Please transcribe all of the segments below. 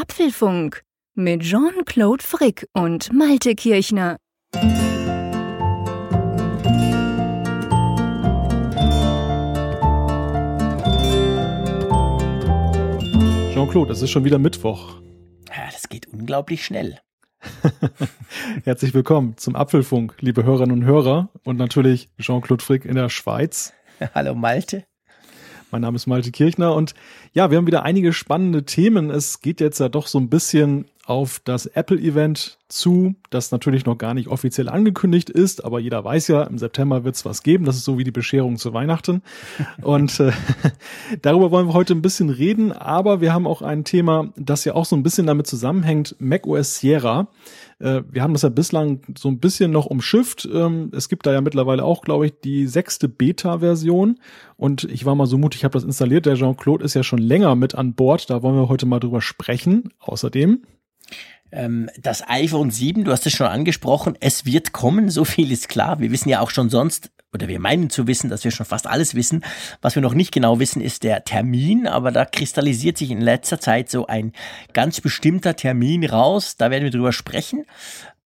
Apfelfunk mit Jean-Claude Frick und Malte Kirchner. Jean-Claude, es ist schon wieder Mittwoch. Ja, das geht unglaublich schnell. Herzlich willkommen zum Apfelfunk, liebe Hörerinnen und Hörer und natürlich Jean-Claude Frick in der Schweiz. Hallo Malte. Mein Name ist Malte Kirchner und ja, wir haben wieder einige spannende Themen. Es geht jetzt ja doch so ein bisschen auf das Apple-Event zu, das natürlich noch gar nicht offiziell angekündigt ist, aber jeder weiß ja, im September wird es was geben. Das ist so wie die Bescherung zu Weihnachten. Und äh, darüber wollen wir heute ein bisschen reden, aber wir haben auch ein Thema, das ja auch so ein bisschen damit zusammenhängt, macOS Sierra. Äh, wir haben das ja bislang so ein bisschen noch umschifft. Ähm, es gibt da ja mittlerweile auch, glaube ich, die sechste Beta-Version. Und ich war mal so mutig, ich habe das installiert. Der Jean-Claude ist ja schon länger mit an Bord. Da wollen wir heute mal drüber sprechen. Außerdem das iPhone 7, du hast es schon angesprochen, es wird kommen, so viel ist klar. Wir wissen ja auch schon sonst, oder wir meinen zu wissen, dass wir schon fast alles wissen. Was wir noch nicht genau wissen, ist der Termin, aber da kristallisiert sich in letzter Zeit so ein ganz bestimmter Termin raus. Da werden wir drüber sprechen.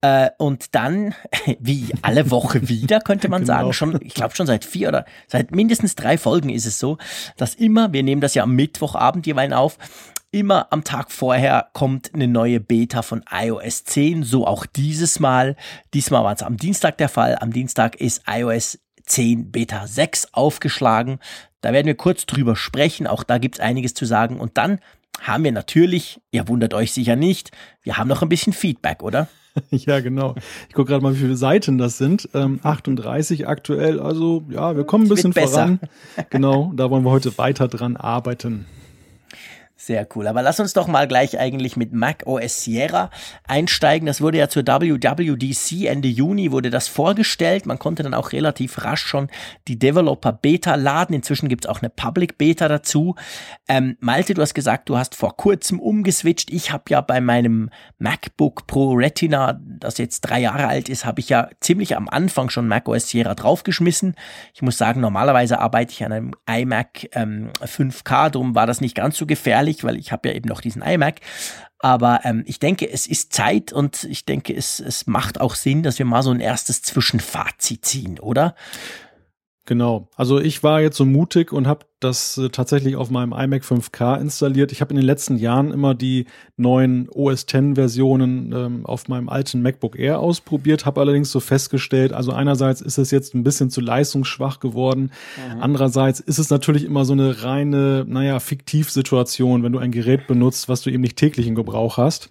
Äh, und dann, wie alle Woche wieder, könnte man genau. sagen, schon, ich glaube schon seit vier oder seit mindestens drei Folgen ist es so, dass immer, wir nehmen das ja am Mittwochabend jeweils auf, immer am Tag vorher kommt eine neue Beta von iOS 10, so auch dieses Mal. Diesmal war es am Dienstag der Fall. Am Dienstag ist iOS 10 Beta 6 aufgeschlagen. Da werden wir kurz drüber sprechen. Auch da gibt es einiges zu sagen. Und dann haben wir natürlich, ihr wundert euch sicher nicht, wir haben noch ein bisschen Feedback, oder? Ja, genau. Ich gucke gerade mal, wie viele Seiten das sind. Ähm, 38 aktuell. Also ja, wir kommen ein bisschen voran. Genau, da wollen wir heute weiter dran arbeiten. Sehr cool. Aber lass uns doch mal gleich eigentlich mit Mac OS Sierra einsteigen. Das wurde ja zur WWDC Ende Juni wurde das vorgestellt. Man konnte dann auch relativ rasch schon die Developer Beta laden. Inzwischen gibt's auch eine Public Beta dazu. Ähm, Malte, du hast gesagt, du hast vor kurzem umgeswitcht. Ich habe ja bei meinem MacBook Pro Retina, das jetzt drei Jahre alt ist, habe ich ja ziemlich am Anfang schon Mac OS Sierra draufgeschmissen. Ich muss sagen, normalerweise arbeite ich an einem iMac ähm, 5K, darum war das nicht ganz so gefährlich nicht, weil ich habe ja eben noch diesen iMac. Aber ähm, ich denke, es ist Zeit und ich denke, es, es macht auch Sinn, dass wir mal so ein erstes Zwischenfazit ziehen, oder? Genau. Also ich war jetzt so mutig und habe das äh, tatsächlich auf meinem iMac 5K installiert. Ich habe in den letzten Jahren immer die neuen OS X Versionen ähm, auf meinem alten MacBook Air ausprobiert, habe allerdings so festgestellt, also einerseits ist es jetzt ein bisschen zu leistungsschwach geworden, mhm. andererseits ist es natürlich immer so eine reine, naja, Fiktivsituation, wenn du ein Gerät benutzt, was du eben nicht täglich in Gebrauch hast.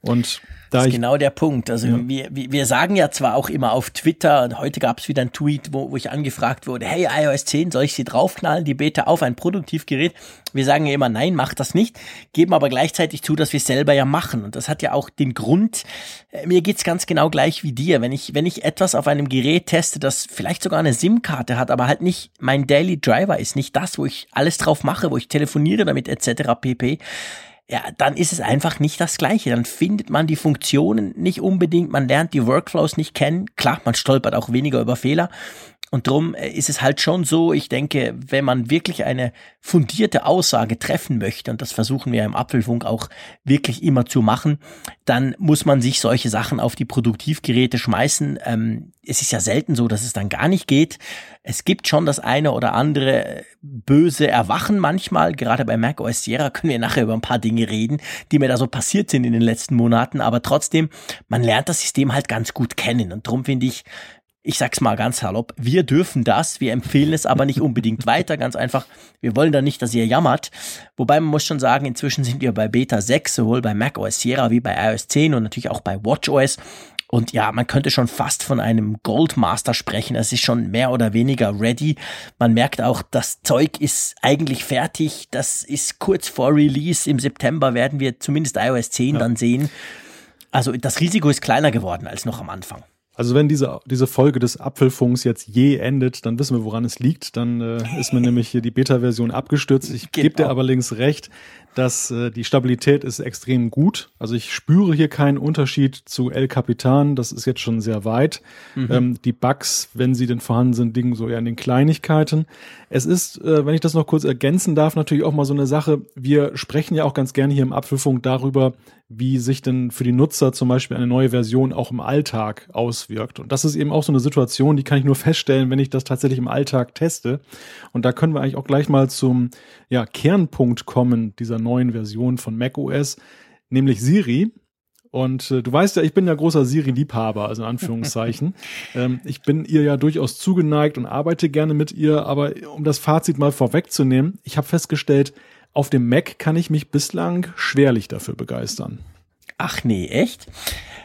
Und das ist genau der Punkt. Also ja. wir, wir sagen ja zwar auch immer auf Twitter, und heute gab es wieder einen Tweet, wo, wo ich angefragt wurde, hey, iOS 10, soll ich sie draufknallen, die Beta auf ein Produktivgerät? Wir sagen ja immer, nein, mach das nicht, geben aber gleichzeitig zu, dass wir es selber ja machen. Und das hat ja auch den Grund, äh, mir geht's ganz genau gleich wie dir. Wenn ich, wenn ich etwas auf einem Gerät teste, das vielleicht sogar eine SIM-Karte hat, aber halt nicht mein Daily Driver ist, nicht das, wo ich alles drauf mache, wo ich telefoniere damit etc. pp ja, dann ist es einfach nicht das Gleiche. Dann findet man die Funktionen nicht unbedingt, man lernt die Workflows nicht kennen. Klar, man stolpert auch weniger über Fehler. Und drum äh, ist es halt schon so, ich denke, wenn man wirklich eine fundierte Aussage treffen möchte, und das versuchen wir im Apfelfunk auch wirklich immer zu machen, dann muss man sich solche Sachen auf die Produktivgeräte schmeißen. Ähm, es ist ja selten so, dass es dann gar nicht geht. Es gibt schon das eine oder andere böse Erwachen manchmal. Gerade bei Mac OS Sierra können wir nachher über ein paar Dinge reden, die mir da so passiert sind in den letzten Monaten. Aber trotzdem, man lernt das System halt ganz gut kennen. Und darum finde ich, ich sag's mal ganz salopp, wir dürfen das, wir empfehlen es aber nicht unbedingt weiter, ganz einfach, wir wollen da nicht, dass ihr jammert. Wobei man muss schon sagen, inzwischen sind wir bei Beta 6, sowohl bei Mac OS Sierra wie bei iOS 10 und natürlich auch bei WatchOS. Und ja, man könnte schon fast von einem Goldmaster sprechen. Es ist schon mehr oder weniger ready. Man merkt auch, das Zeug ist eigentlich fertig. Das ist kurz vor Release. Im September werden wir zumindest iOS 10 ja. dann sehen. Also das Risiko ist kleiner geworden als noch am Anfang. Also wenn diese, diese Folge des Apfelfunks jetzt je endet, dann wissen wir, woran es liegt. Dann äh, ist mir nämlich hier die Beta-Version abgestürzt. Ich gebe dir aber links recht, dass äh, die Stabilität ist extrem gut. Also ich spüre hier keinen Unterschied zu El Capitan. Das ist jetzt schon sehr weit. Mhm. Ähm, die Bugs, wenn sie denn vorhanden sind, liegen so eher in den Kleinigkeiten. Es ist, äh, wenn ich das noch kurz ergänzen darf, natürlich auch mal so eine Sache. Wir sprechen ja auch ganz gerne hier im Apfelfunk darüber, wie sich denn für die Nutzer zum Beispiel eine neue Version auch im Alltag auswirkt. Und das ist eben auch so eine Situation, die kann ich nur feststellen, wenn ich das tatsächlich im Alltag teste. Und da können wir eigentlich auch gleich mal zum ja, Kernpunkt kommen dieser neuen Version von macOS, nämlich Siri. Und äh, du weißt ja, ich bin ja großer Siri-Liebhaber, also in Anführungszeichen. ähm, ich bin ihr ja durchaus zugeneigt und arbeite gerne mit ihr, aber um das Fazit mal vorwegzunehmen, ich habe festgestellt, auf dem Mac kann ich mich bislang schwerlich dafür begeistern. Ach nee, echt?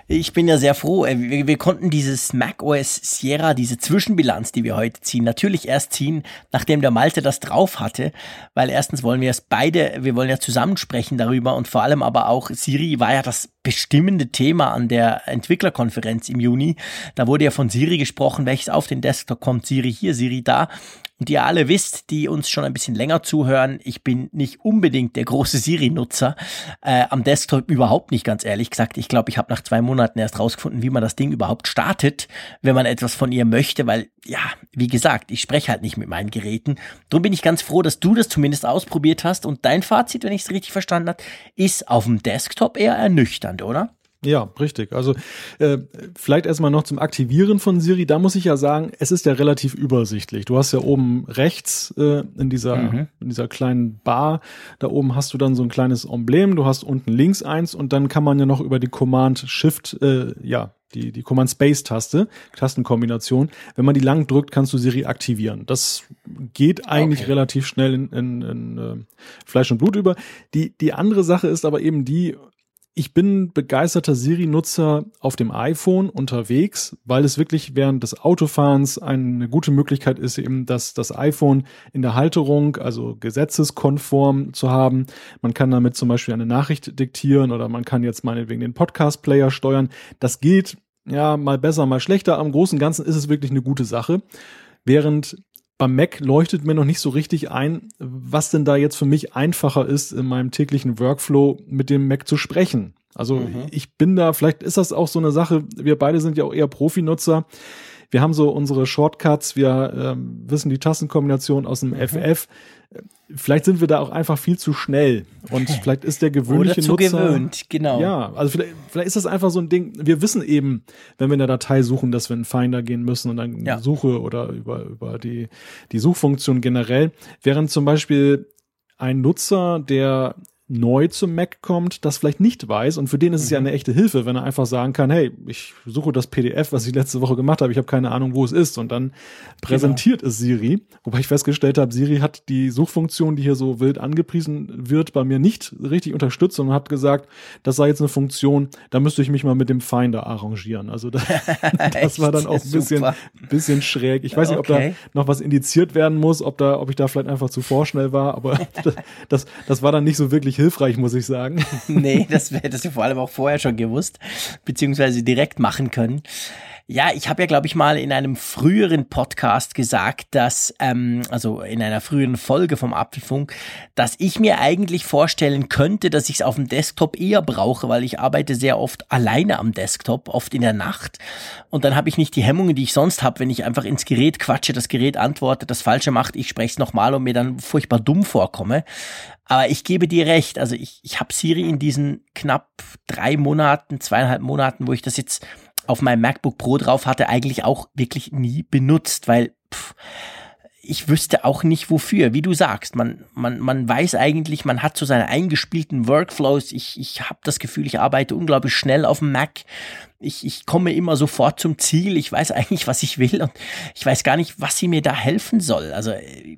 Ich bin ja sehr froh. Äh, wir, wir, konnten dieses Mac OS Sierra, diese Zwischenbilanz, die wir heute ziehen, natürlich erst ziehen, nachdem der Malte das drauf hatte, weil erstens wollen wir es beide, wir wollen ja zusammen sprechen darüber und vor allem aber auch Siri war ja das bestimmende Thema an der Entwicklerkonferenz im Juni. Da wurde ja von Siri gesprochen, welches auf den Desktop kommt, Siri hier, Siri da. Und ihr alle wisst, die uns schon ein bisschen länger zuhören, ich bin nicht unbedingt der große Siri-Nutzer. Äh, am Desktop überhaupt nicht, ganz ehrlich gesagt. Ich glaube, ich habe nach zwei Monaten erst rausgefunden, wie man das Ding überhaupt startet, wenn man etwas von ihr möchte, weil, ja, wie gesagt, ich spreche halt nicht mit meinen Geräten. Darum bin ich ganz froh, dass du das zumindest ausprobiert hast. Und dein Fazit, wenn ich es richtig verstanden habe, ist auf dem Desktop eher ernüchternd, oder? Ja, richtig. Also äh, vielleicht erstmal noch zum Aktivieren von Siri. Da muss ich ja sagen, es ist ja relativ übersichtlich. Du hast ja oben rechts äh, in dieser mhm. in dieser kleinen Bar, da oben hast du dann so ein kleines Emblem. Du hast unten links eins und dann kann man ja noch über die Command Shift, äh, ja die die Command Space Taste, Tastenkombination. Wenn man die lang drückt, kannst du Siri aktivieren. Das geht eigentlich okay. relativ schnell in, in, in äh, Fleisch und Blut über. Die die andere Sache ist aber eben die ich bin begeisterter Siri-Nutzer auf dem iPhone unterwegs, weil es wirklich während des Autofahrens eine gute Möglichkeit ist, eben das, das iPhone in der Halterung, also gesetzeskonform zu haben. Man kann damit zum Beispiel eine Nachricht diktieren oder man kann jetzt meinetwegen den Podcast-Player steuern. Das geht ja mal besser, mal schlechter. Am Großen Ganzen ist es wirklich eine gute Sache. Während beim Mac leuchtet mir noch nicht so richtig ein, was denn da jetzt für mich einfacher ist, in meinem täglichen Workflow mit dem Mac zu sprechen. Also mhm. ich bin da, vielleicht ist das auch so eine Sache, wir beide sind ja auch eher Profi-Nutzer. Wir haben so unsere Shortcuts, wir ähm, wissen die Tastenkombination aus dem mhm. FF. Vielleicht sind wir da auch einfach viel zu schnell und vielleicht ist der gewöhnliche Oder zu Nutzer gewöhnt, genau. Ja, also vielleicht, vielleicht ist das einfach so ein Ding. Wir wissen eben, wenn wir in der Datei suchen, dass wir in Finder gehen müssen und dann ja. Suche oder über über die die Suchfunktion generell. Während zum Beispiel ein Nutzer, der neu zum Mac kommt, das vielleicht nicht weiß und für den ist es mhm. ja eine echte Hilfe, wenn er einfach sagen kann, hey, ich suche das PDF, was ich letzte Woche gemacht habe, ich habe keine Ahnung, wo es ist und dann präsentiert genau. es Siri, wobei ich festgestellt habe, Siri hat die Suchfunktion, die hier so wild angepriesen wird, bei mir nicht richtig unterstützt und hat gesagt, das sei jetzt eine Funktion, da müsste ich mich mal mit dem Finder arrangieren. Also das, das war dann auch ein bisschen, bisschen schräg. Ich weiß nicht, ob okay. da noch was indiziert werden muss, ob da, ob ich da vielleicht einfach zu vorschnell war, aber das, das war dann nicht so wirklich hilfreich, muss ich sagen. nee, das hättest du vor allem auch vorher schon gewusst, beziehungsweise direkt machen können. Ja, ich habe ja, glaube ich, mal in einem früheren Podcast gesagt, dass, ähm, also in einer früheren Folge vom Apfelfunk, dass ich mir eigentlich vorstellen könnte, dass ich es auf dem Desktop eher brauche, weil ich arbeite sehr oft alleine am Desktop, oft in der Nacht. Und dann habe ich nicht die Hemmungen, die ich sonst habe, wenn ich einfach ins Gerät quatsche, das Gerät antwortet, das Falsche macht, ich spreche es nochmal und mir dann furchtbar dumm vorkomme. Aber ich gebe dir recht, also ich, ich habe Siri in diesen knapp drei Monaten, zweieinhalb Monaten, wo ich das jetzt auf meinem MacBook Pro drauf hatte, eigentlich auch wirklich nie benutzt, weil pff, ich wüsste auch nicht wofür. Wie du sagst, man, man, man weiß eigentlich, man hat so seine eingespielten Workflows. Ich, ich habe das Gefühl, ich arbeite unglaublich schnell auf dem Mac. Ich, ich komme immer sofort zum Ziel. Ich weiß eigentlich, was ich will und ich weiß gar nicht, was sie mir da helfen soll. Also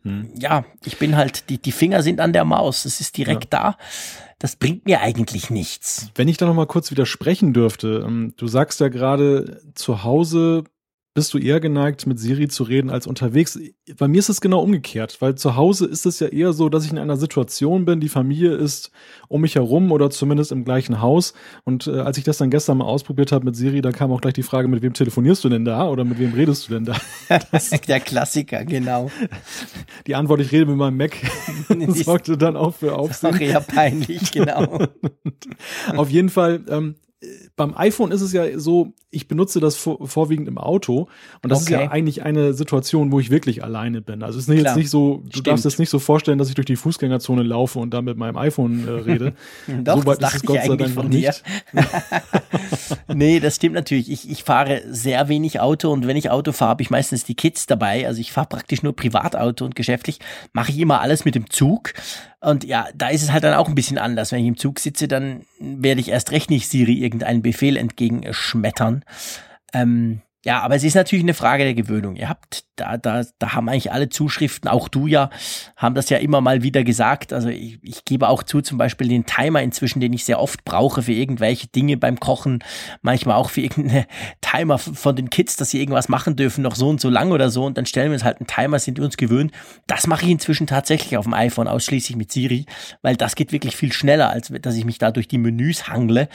hm. ja, ich bin halt, die, die Finger sind an der Maus. Es ist direkt ja. da das bringt mir eigentlich nichts. Wenn ich da noch mal kurz widersprechen dürfte, ähm, du sagst ja gerade, zu Hause bist du eher geneigt, mit Siri zu reden als unterwegs? Bei mir ist es genau umgekehrt, weil zu Hause ist es ja eher so, dass ich in einer Situation bin, die Familie ist um mich herum oder zumindest im gleichen Haus. Und äh, als ich das dann gestern mal ausprobiert habe mit Siri, da kam auch gleich die Frage, mit wem telefonierst du denn da oder mit wem redest du denn da? Das, Der Klassiker, genau. Die Antwort, ich rede mit meinem Mac, sorgte dann auch für Aufsehen. Auch eher peinlich, genau. Auf jeden Fall, ähm, beim iPhone ist es ja so, ich benutze das vor, vorwiegend im Auto und das okay. ist ja eigentlich eine Situation, wo ich wirklich alleine bin. Also es ist jetzt nicht so, du Stimmt. darfst es nicht so vorstellen, dass ich durch die Fußgängerzone laufe und da mit meinem iPhone äh, rede. Doch, so weit das ist es Gott sei Dank noch nicht. nee, das stimmt natürlich. Ich, ich fahre sehr wenig Auto und wenn ich Auto fahre, habe ich meistens die Kids dabei. Also ich fahre praktisch nur Privatauto und geschäftlich mache ich immer alles mit dem Zug. Und ja, da ist es halt dann auch ein bisschen anders. Wenn ich im Zug sitze, dann werde ich erst recht nicht Siri irgendeinen Befehl entgegenschmettern. Ähm, ja, aber es ist natürlich eine Frage der Gewöhnung. Ihr habt, da, da, da haben eigentlich alle Zuschriften, auch du ja, haben das ja immer mal wieder gesagt. Also ich, ich gebe auch zu, zum Beispiel den Timer inzwischen, den ich sehr oft brauche für irgendwelche Dinge beim Kochen, manchmal auch für irgendeine Timer von den Kids, dass sie irgendwas machen dürfen, noch so und so lang oder so. Und dann stellen wir uns halt einen Timer, sind wir uns gewöhnt. Das mache ich inzwischen tatsächlich auf dem iPhone ausschließlich mit Siri, weil das geht wirklich viel schneller, als dass ich mich da durch die Menüs hangle.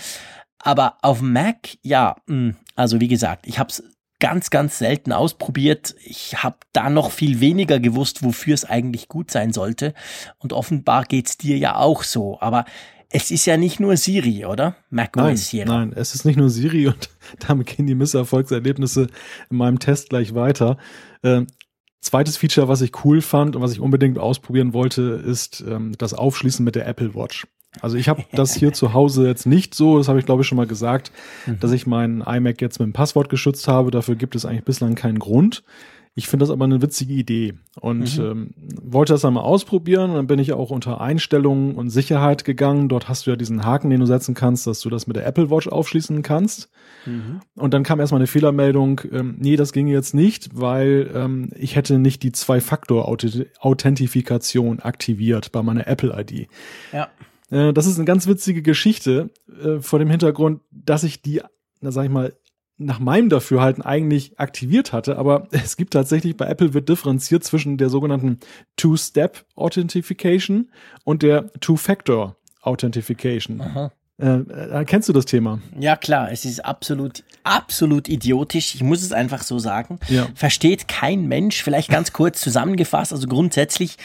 Aber auf Mac, ja, hm, also wie gesagt, ich habe es ganz, ganz selten ausprobiert. Ich habe da noch viel weniger gewusst, wofür es eigentlich gut sein sollte. Und offenbar geht's dir ja auch so. Aber es ist ja nicht nur Siri, oder? macOS hier. Nein, es ist nicht nur Siri und damit gehen die Misserfolgserlebnisse in meinem Test gleich weiter. Äh, zweites Feature, was ich cool fand und was ich unbedingt ausprobieren wollte, ist ähm, das Aufschließen mit der Apple Watch. Also ich habe das hier zu Hause jetzt nicht so, das habe ich glaube ich schon mal gesagt, mhm. dass ich meinen iMac jetzt mit dem Passwort geschützt habe. Dafür gibt es eigentlich bislang keinen Grund. Ich finde das aber eine witzige Idee und mhm. ähm, wollte das einmal ausprobieren. Und dann bin ich auch unter Einstellungen und Sicherheit gegangen. Dort hast du ja diesen Haken, den du setzen kannst, dass du das mit der Apple Watch aufschließen kannst. Mhm. Und dann kam erstmal eine Fehlermeldung, ähm, nee, das ging jetzt nicht, weil ähm, ich hätte nicht die Zwei-Faktor-Authentifikation aktiviert bei meiner Apple ID. Ja. Äh, das ist eine ganz witzige Geschichte äh, vor dem Hintergrund, dass ich die, na sag ich mal, nach meinem Dafürhalten eigentlich aktiviert hatte, aber es gibt tatsächlich bei Apple wird differenziert zwischen der sogenannten Two-Step Authentification und der Two-Factor Authentification. Aha. Äh, äh, kennst du das Thema? Ja, klar. Es ist absolut, absolut idiotisch. Ich muss es einfach so sagen. Ja. Versteht kein Mensch. Vielleicht ganz kurz zusammengefasst. Also grundsätzlich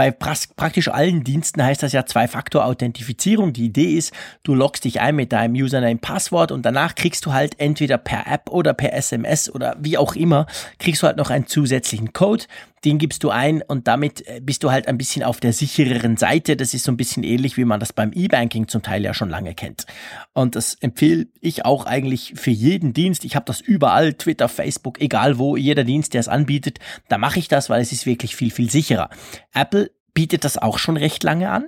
bei praktisch allen Diensten heißt das ja Zwei-Faktor-Authentifizierung. Die Idee ist, du loggst dich ein mit deinem Username, Passwort und danach kriegst du halt entweder per App oder per SMS oder wie auch immer, kriegst du halt noch einen zusätzlichen Code. Den gibst du ein und damit äh, bist du halt ein bisschen auf der sichereren Seite. Das ist so ein bisschen ähnlich, wie man das beim E-Banking zum Teil ja schon lange kennt. Und das empfehle ich auch eigentlich für jeden Dienst. Ich habe das überall, Twitter, Facebook, egal wo, jeder Dienst, der es anbietet, da mache ich das, weil es ist wirklich viel, viel sicherer. Apple bietet das auch schon recht lange an.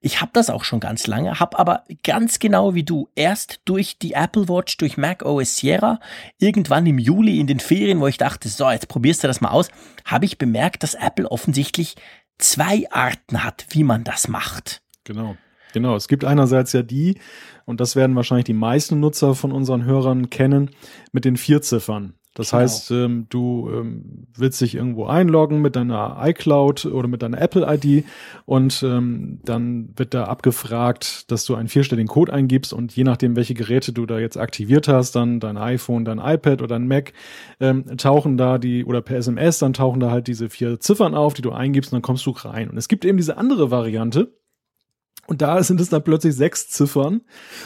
Ich habe das auch schon ganz lange, habe aber ganz genau wie du erst durch die Apple Watch, durch Mac OS Sierra, irgendwann im Juli in den Ferien, wo ich dachte, so, jetzt probierst du das mal aus, habe ich bemerkt, dass Apple offensichtlich zwei Arten hat, wie man das macht. Genau. Genau, es gibt einerseits ja die, und das werden wahrscheinlich die meisten Nutzer von unseren Hörern kennen, mit den vier Ziffern. Das genau. heißt, ähm, du ähm, willst dich irgendwo einloggen mit deiner iCloud oder mit deiner Apple-ID und ähm, dann wird da abgefragt, dass du einen vierstelligen Code eingibst und je nachdem, welche Geräte du da jetzt aktiviert hast, dann dein iPhone, dein iPad oder dein Mac, ähm, tauchen da die, oder per SMS, dann tauchen da halt diese vier Ziffern auf, die du eingibst und dann kommst du rein. Und es gibt eben diese andere Variante, und da sind es dann plötzlich sechs Ziffern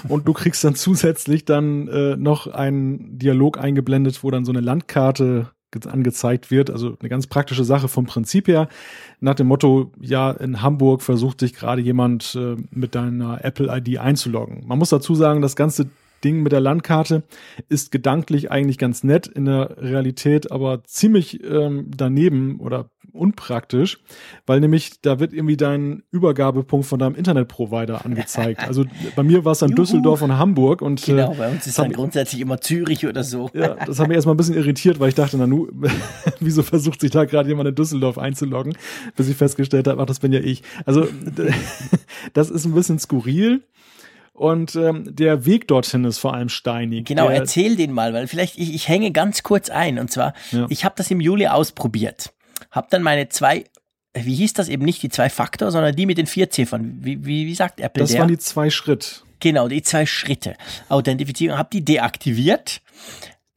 und du kriegst dann zusätzlich dann äh, noch einen Dialog eingeblendet, wo dann so eine Landkarte angezeigt wird. Also eine ganz praktische Sache vom Prinzip her. Nach dem Motto, ja, in Hamburg versucht sich gerade jemand äh, mit deiner Apple-ID einzuloggen. Man muss dazu sagen, das ganze Ding mit der Landkarte ist gedanklich eigentlich ganz nett, in der Realität aber ziemlich ähm, daneben oder unpraktisch, weil nämlich da wird irgendwie dein Übergabepunkt von deinem Internetprovider angezeigt. Also bei mir war es dann Juhu. Düsseldorf und Hamburg und genau, äh, bei uns ist dann grundsätzlich immer Zürich oder so. Ja, das hat mich erstmal ein bisschen irritiert, weil ich dachte, na nu, wieso versucht sich da gerade jemand in Düsseldorf einzuloggen, bis ich festgestellt habe, ach, das bin ja ich. Also das ist ein bisschen skurril. Und ähm, der Weg dorthin ist vor allem steinig. Genau, der, erzähl den mal, weil vielleicht ich, ich hänge ganz kurz ein. Und zwar, ja. ich habe das im Juli ausprobiert. Hab dann meine zwei wie hieß das eben nicht die zwei Faktor, sondern die mit den vier Ziffern. Wie, wie, wie sagt Apple Das der? waren die zwei Schritt. Genau, die zwei Schritte. Authentifizierung, hab die deaktiviert.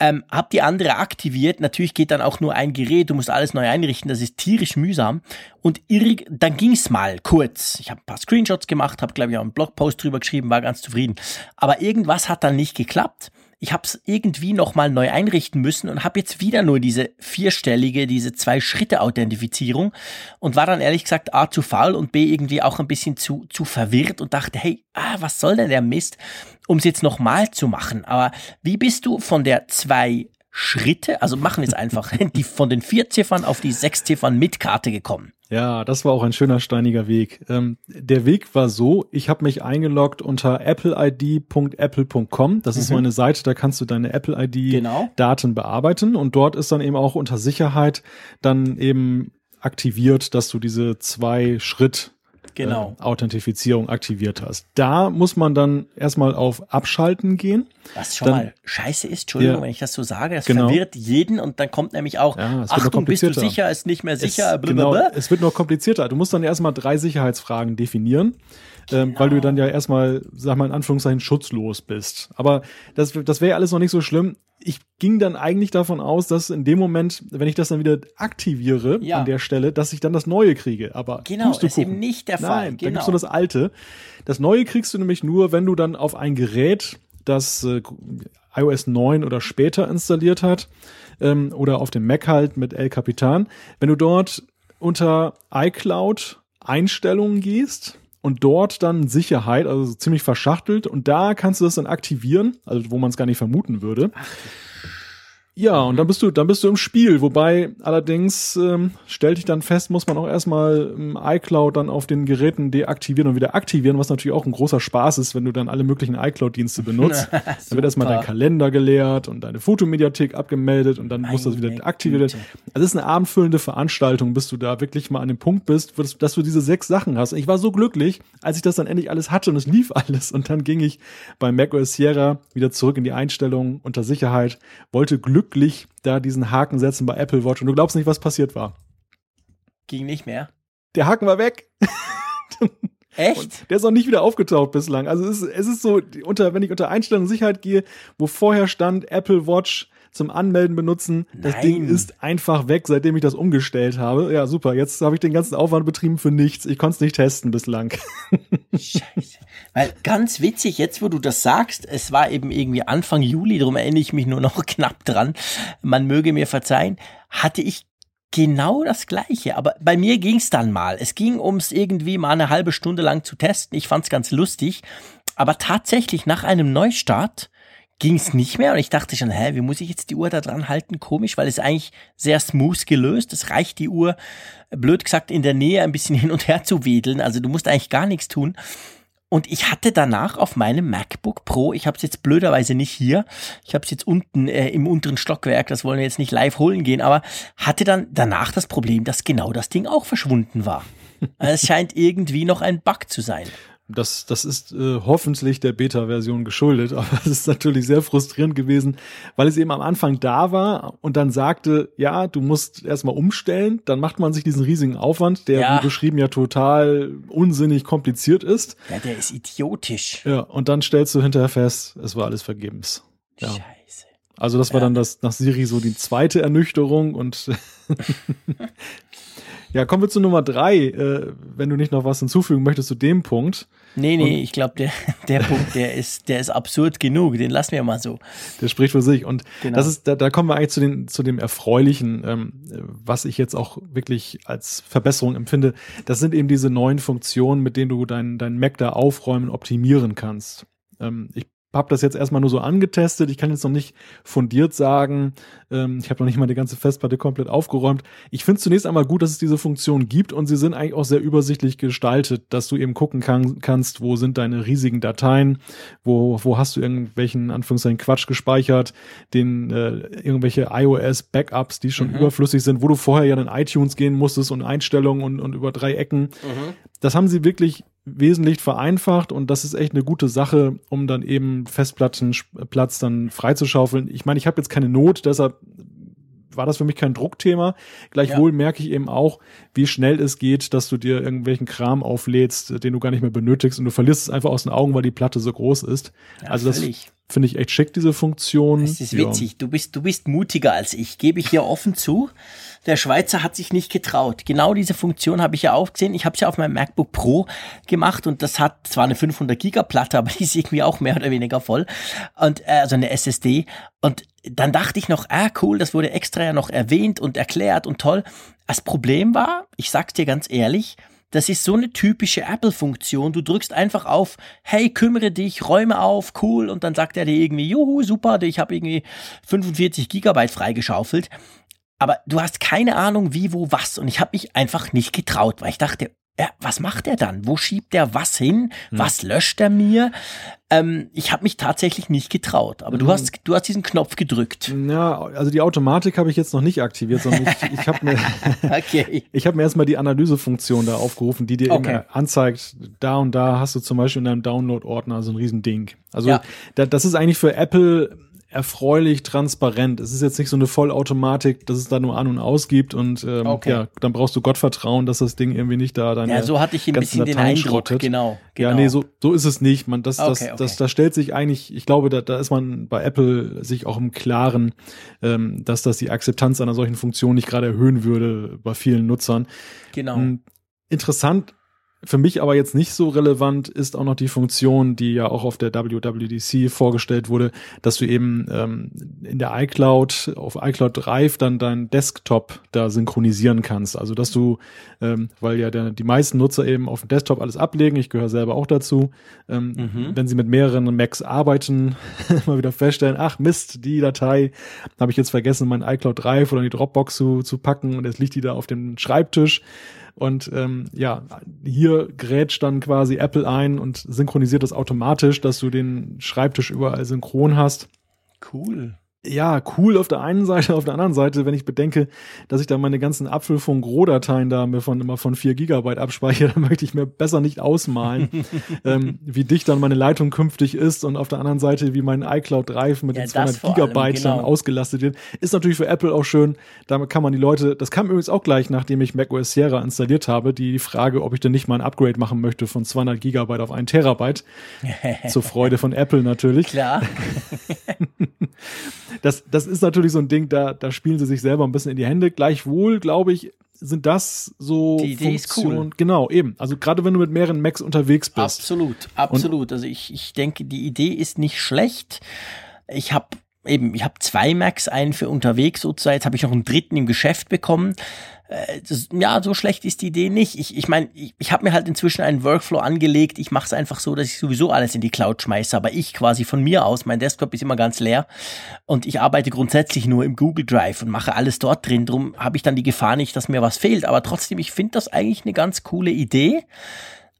Ähm, hab die andere aktiviert. Natürlich geht dann auch nur ein Gerät. Du musst alles neu einrichten. Das ist tierisch mühsam. Und dann ging's mal kurz. Ich habe ein paar Screenshots gemacht, habe glaube ich auch einen Blogpost drüber geschrieben, war ganz zufrieden. Aber irgendwas hat dann nicht geklappt ich habe es irgendwie nochmal neu einrichten müssen und habe jetzt wieder nur diese vierstellige, diese Zwei-Schritte-Authentifizierung und war dann ehrlich gesagt A zu faul und B irgendwie auch ein bisschen zu, zu verwirrt und dachte, hey, ah, was soll denn der Mist, um es jetzt nochmal zu machen. Aber wie bist du von der zwei Schritte, also machen wir es einfach, die von den vier Ziffern auf die sechs Ziffern mit Karte gekommen? Ja, das war auch ein schöner steiniger Weg. Ähm, der Weg war so, ich habe mich eingeloggt unter appleid.apple.com. Das ist mhm. so eine Seite, da kannst du deine Apple-ID-Daten genau. bearbeiten und dort ist dann eben auch unter Sicherheit dann eben aktiviert, dass du diese zwei Schritt genau. äh, Authentifizierung aktiviert hast. Da muss man dann erstmal auf Abschalten gehen. Was schon dann, mal scheiße ist, Entschuldigung, ja, wenn ich das so sage, das genau. verwirrt jeden und dann kommt nämlich auch, ja, Achtung, bist du sicher, ist nicht mehr sicher, es, genau, es wird noch komplizierter. Du musst dann erstmal drei Sicherheitsfragen definieren. Genau. Weil du dann ja erstmal, sag mal in Anführungszeichen, schutzlos bist. Aber das, das wäre ja alles noch nicht so schlimm ich ging dann eigentlich davon aus, dass in dem Moment, wenn ich das dann wieder aktiviere ja. an der Stelle, dass ich dann das Neue kriege. Aber genau, ist eben nicht der Fall. Nein, genau. dann gibst du das Alte. Das Neue kriegst du nämlich nur, wenn du dann auf ein Gerät, das äh, iOS 9 oder später installiert hat, ähm, oder auf dem Mac halt mit El Capitan, wenn du dort unter iCloud Einstellungen gehst, und dort dann Sicherheit, also ziemlich verschachtelt und da kannst du das dann aktivieren, also wo man es gar nicht vermuten würde. Ach, ja, und dann bist du, dann bist du im Spiel. Wobei allerdings ähm, stellte ich dann fest, muss man auch erstmal ähm, iCloud dann auf den Geräten deaktivieren und wieder aktivieren, was natürlich auch ein großer Spaß ist, wenn du dann alle möglichen iCloud-Dienste benutzt. dann wird erstmal dein Kalender geleert und deine Fotomediathek abgemeldet und dann muss das wieder aktiviert werden. Also es ist eine abendfüllende Veranstaltung, bis du da wirklich mal an dem Punkt bist, dass du diese sechs Sachen hast. Ich war so glücklich, als ich das dann endlich alles hatte und es lief alles. Und dann ging ich bei macOS Sierra wieder zurück in die Einstellungen unter Sicherheit, wollte Glück glücklich da diesen Haken setzen bei Apple Watch und du glaubst nicht, was passiert war. Ging nicht mehr. Der Haken war weg. Echt? Und der ist auch nicht wieder aufgetaucht bislang. Also es ist, es ist so, unter, wenn ich unter Einstellung Sicherheit gehe, wo vorher stand Apple Watch zum Anmelden benutzen. Das Nein. Ding ist einfach weg, seitdem ich das umgestellt habe. Ja, super. Jetzt habe ich den ganzen Aufwand betrieben für nichts. Ich konnte es nicht testen bislang. Scheiße. Weil ganz witzig, jetzt wo du das sagst, es war eben irgendwie Anfang Juli, darum erinnere ich mich nur noch knapp dran. Man möge mir verzeihen, hatte ich genau das gleiche. Aber bei mir ging es dann mal. Es ging ums irgendwie mal eine halbe Stunde lang zu testen. Ich fand es ganz lustig. Aber tatsächlich nach einem Neustart ging es nicht mehr und ich dachte schon, hä, wie muss ich jetzt die Uhr da dran halten? Komisch, weil es eigentlich sehr smooth gelöst. Es reicht die Uhr, blöd gesagt, in der Nähe ein bisschen hin und her zu wedeln. Also du musst eigentlich gar nichts tun. Und ich hatte danach auf meinem MacBook Pro, ich habe es jetzt blöderweise nicht hier, ich habe es jetzt unten äh, im unteren Stockwerk, das wollen wir jetzt nicht live holen gehen, aber hatte dann danach das Problem, dass genau das Ding auch verschwunden war. Es scheint irgendwie noch ein Bug zu sein das, das ist äh, hoffentlich der Beta-Version geschuldet, aber es ist natürlich sehr frustrierend gewesen, weil es eben am Anfang da war und dann sagte, ja, du musst erstmal umstellen, dann macht man sich diesen riesigen Aufwand, der ja. wie beschrieben ja total unsinnig kompliziert ist. Ja, der ist idiotisch. Ja, und dann stellst du hinterher fest, es war alles vergebens. Ja. Scheiße. Also das war ja. dann das nach Siri so die zweite Ernüchterung und Ja, kommen wir zu Nummer drei, äh, wenn du nicht noch was hinzufügen möchtest zu dem Punkt. Nee, nee, und ich glaube, der, der Punkt, der ist, der ist absurd genug, den lassen wir mal so. Der spricht für sich. Und genau. das ist, da, da kommen wir eigentlich zu, den, zu dem Erfreulichen, ähm, was ich jetzt auch wirklich als Verbesserung empfinde. Das sind eben diese neuen Funktionen, mit denen du deinen dein Mac da aufräumen, optimieren kannst. Ähm, ich habe das jetzt erstmal nur so angetestet. Ich kann jetzt noch nicht fundiert sagen. Ähm, ich habe noch nicht mal die ganze Festplatte komplett aufgeräumt. Ich finde zunächst einmal gut, dass es diese Funktion gibt und sie sind eigentlich auch sehr übersichtlich gestaltet, dass du eben gucken kann, kannst, wo sind deine riesigen Dateien, wo, wo hast du irgendwelchen Anführungszeichen Quatsch gespeichert, den äh, irgendwelche iOS-Backups, die schon mhm. überflüssig sind, wo du vorher ja in iTunes gehen musstest und Einstellungen und, und über drei Ecken. Mhm. Das haben sie wirklich wesentlich vereinfacht und das ist echt eine gute Sache, um dann eben Festplattenplatz dann freizuschaufeln. Ich meine, ich habe jetzt keine Not, deshalb war das für mich kein Druckthema. Gleichwohl ja. merke ich eben auch, wie schnell es geht, dass du dir irgendwelchen Kram auflädst, den du gar nicht mehr benötigst und du verlierst es einfach aus den Augen, weil die Platte so groß ist. Ja, also völlig. Finde ich echt schick, diese Funktion. Das ist witzig. Ja. Du bist, du bist mutiger als ich, gebe ich hier offen zu. Der Schweizer hat sich nicht getraut. Genau diese Funktion habe ich ja auch gesehen. Ich habe es ja auf meinem MacBook Pro gemacht und das hat zwar eine 500 Giga Platte, aber die ist irgendwie auch mehr oder weniger voll und äh, also eine SSD. Und dann dachte ich noch, ah cool, das wurde extra ja noch erwähnt und erklärt und toll. Das Problem war, ich sag's dir ganz ehrlich, das ist so eine typische Apple-Funktion. Du drückst einfach auf, hey, kümmere dich, räume auf, cool, und dann sagt er dir irgendwie, juhu, super, ich habe irgendwie 45 Gigabyte freigeschaufelt aber du hast keine Ahnung, wie, wo, was. Und ich habe mich einfach nicht getraut, weil ich dachte, ja, was macht er dann? Wo schiebt er was hin? Hm. Was löscht er mir? Ähm, ich habe mich tatsächlich nicht getraut. Aber du hm. hast, du hast diesen Knopf gedrückt. Ja, also die Automatik habe ich jetzt noch nicht aktiviert, sondern ich, ich habe mir, okay. ich habe mir erstmal die Analysefunktion da aufgerufen, die dir okay. anzeigt, da und da hast du zum Beispiel in deinem Download-Ordner so ein Riesending. Also ja. da, das ist eigentlich für Apple erfreulich transparent. Es ist jetzt nicht so eine Vollautomatik, dass es da nur an und aus gibt und ähm, okay. ja, dann brauchst du Gottvertrauen, dass das Ding irgendwie nicht da dann Ja, so hatte ich ein bisschen den Eindruck, genau, genau. Ja, nee, so, so ist es nicht. Man, das, okay, das, okay. das, das stellt sich eigentlich, ich glaube, da, da ist man bei Apple sich auch im Klaren, ähm, dass das die Akzeptanz einer solchen Funktion nicht gerade erhöhen würde bei vielen Nutzern. Genau. Ähm, interessant für mich aber jetzt nicht so relevant ist auch noch die Funktion, die ja auch auf der WWDC vorgestellt wurde, dass du eben ähm, in der iCloud, auf iCloud Drive dann deinen Desktop da synchronisieren kannst. Also dass du, ähm, weil ja der, die meisten Nutzer eben auf dem Desktop alles ablegen, ich gehöre selber auch dazu, ähm, mhm. wenn sie mit mehreren Macs arbeiten, mal wieder feststellen, ach Mist, die Datei habe ich jetzt vergessen, meinen iCloud Drive oder in die Dropbox zu, zu packen und jetzt liegt die da auf dem Schreibtisch und ähm, ja, hier grätscht dann quasi Apple ein und synchronisiert das automatisch, dass du den Schreibtisch überall synchron hast. Cool ja, cool auf der einen Seite, auf der anderen Seite, wenn ich bedenke, dass ich da meine ganzen Apfelfunk-Rohdateien da mir von immer von vier Gigabyte abspeichere, dann möchte ich mir besser nicht ausmalen, ähm, wie dicht dann meine Leitung künftig ist und auf der anderen Seite, wie mein iCloud Drive mit ja, den 200 Gigabyte allem, genau. dann ausgelastet wird. Ist natürlich für Apple auch schön. Damit kann man die Leute, das kam übrigens auch gleich, nachdem ich macOS Sierra installiert habe, die Frage, ob ich denn nicht mal ein Upgrade machen möchte von 200 Gigabyte auf ein Terabyte. Zur Freude von Apple natürlich. Klar. Das, das ist natürlich so ein Ding, da, da spielen sie sich selber ein bisschen in die Hände. Gleichwohl, glaube ich, sind das so die Idee Funktionen, ist cool. genau, eben. Also gerade wenn du mit mehreren Macs unterwegs bist. Absolut, absolut. Und also ich, ich denke, die Idee ist nicht schlecht. Ich habe eben, ich habe zwei Macs, einen für unterwegs sozusagen. Jetzt habe ich noch einen dritten im Geschäft bekommen. Äh, das, ja, so schlecht ist die Idee nicht. Ich ich, mein, ich, ich habe mir halt inzwischen einen Workflow angelegt. Ich mache es einfach so, dass ich sowieso alles in die Cloud schmeiße, aber ich quasi von mir aus, mein Desktop ist immer ganz leer und ich arbeite grundsätzlich nur im Google Drive und mache alles dort drin. Drum habe ich dann die Gefahr nicht, dass mir was fehlt. Aber trotzdem, ich finde das eigentlich eine ganz coole Idee.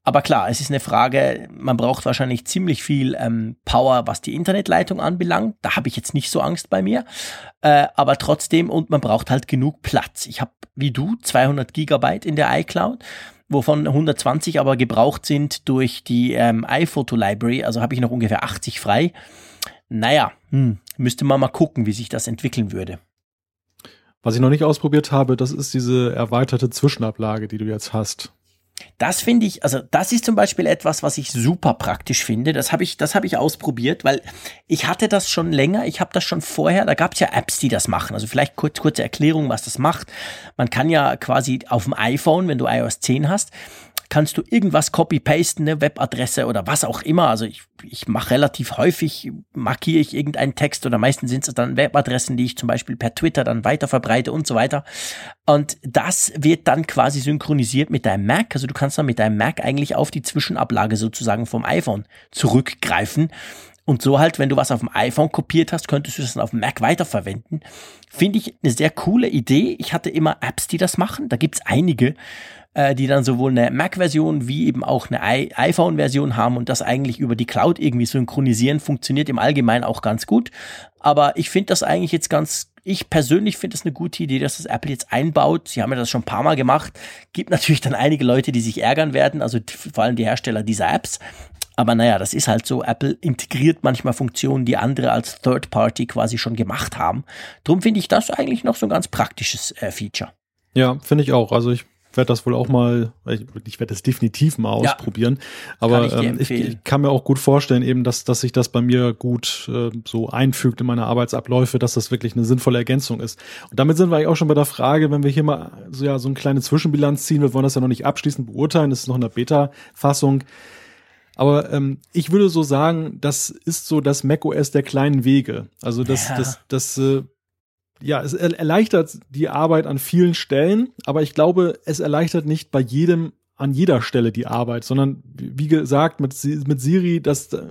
Aber klar, es ist eine Frage, man braucht wahrscheinlich ziemlich viel ähm, Power, was die Internetleitung anbelangt. Da habe ich jetzt nicht so Angst bei mir. Äh, aber trotzdem, und man braucht halt genug Platz. Ich habe, wie du, 200 Gigabyte in der iCloud wovon 120 aber gebraucht sind durch die ähm, iPhoto Library, also habe ich noch ungefähr 80 frei. Naja, hm, müsste man mal gucken, wie sich das entwickeln würde. Was ich noch nicht ausprobiert habe, das ist diese erweiterte Zwischenablage, die du jetzt hast. Das finde ich, also das ist zum Beispiel etwas, was ich super praktisch finde. Das habe ich, das habe ich ausprobiert, weil ich hatte das schon länger. Ich habe das schon vorher. Da gab es ja Apps, die das machen. Also vielleicht kurz kurze Erklärung, was das macht. Man kann ja quasi auf dem iPhone, wenn du iOS 10 hast, kannst du irgendwas copy-pasten, eine Webadresse oder was auch immer. Also ich, ich mache relativ häufig, markiere ich irgendeinen Text oder meistens sind es dann Webadressen, die ich zum Beispiel per Twitter dann weiter verbreite und so weiter. Und das wird dann quasi synchronisiert mit deinem Mac. Also du kannst dann mit deinem Mac eigentlich auf die Zwischenablage sozusagen vom iPhone zurückgreifen. Und so halt, wenn du was auf dem iPhone kopiert hast, könntest du das dann auf dem Mac weiterverwenden. Finde ich eine sehr coole Idee. Ich hatte immer Apps, die das machen. Da gibt's einige äh, die dann sowohl eine Mac-Version wie eben auch eine iPhone-Version haben und das eigentlich über die Cloud irgendwie synchronisieren, funktioniert im Allgemeinen auch ganz gut. Aber ich finde das eigentlich jetzt ganz Ich persönlich finde es eine gute Idee, dass das Apple jetzt einbaut. Sie haben ja das schon ein paar Mal gemacht. Gibt natürlich dann einige Leute, die sich ärgern werden, also vor allem die Hersteller dieser Apps. Aber naja, das ist halt so. Apple integriert manchmal Funktionen, die andere als Third Party quasi schon gemacht haben. Drum finde ich das eigentlich noch so ein ganz praktisches äh, Feature. Ja, finde ich auch. Also ich werde das wohl auch mal, ich, ich werde das definitiv mal ja, ausprobieren. Aber kann ich, ähm, ich, ich, kann mir auch gut vorstellen, eben, dass, dass sich das bei mir gut äh, so einfügt in meine Arbeitsabläufe, dass das wirklich eine sinnvolle Ergänzung ist. Und damit sind wir eigentlich auch schon bei der Frage, wenn wir hier mal so ja so eine kleine Zwischenbilanz ziehen, wir wollen das ja noch nicht abschließend beurteilen, das ist noch in der Beta-Fassung. Aber ähm, ich würde so sagen, das ist so das macOS der kleinen Wege. Also das, ja. das, das, äh, ja, es erleichtert die Arbeit an vielen Stellen, aber ich glaube, es erleichtert nicht bei jedem an jeder Stelle die Arbeit, sondern wie gesagt, mit, mit Siri, das äh,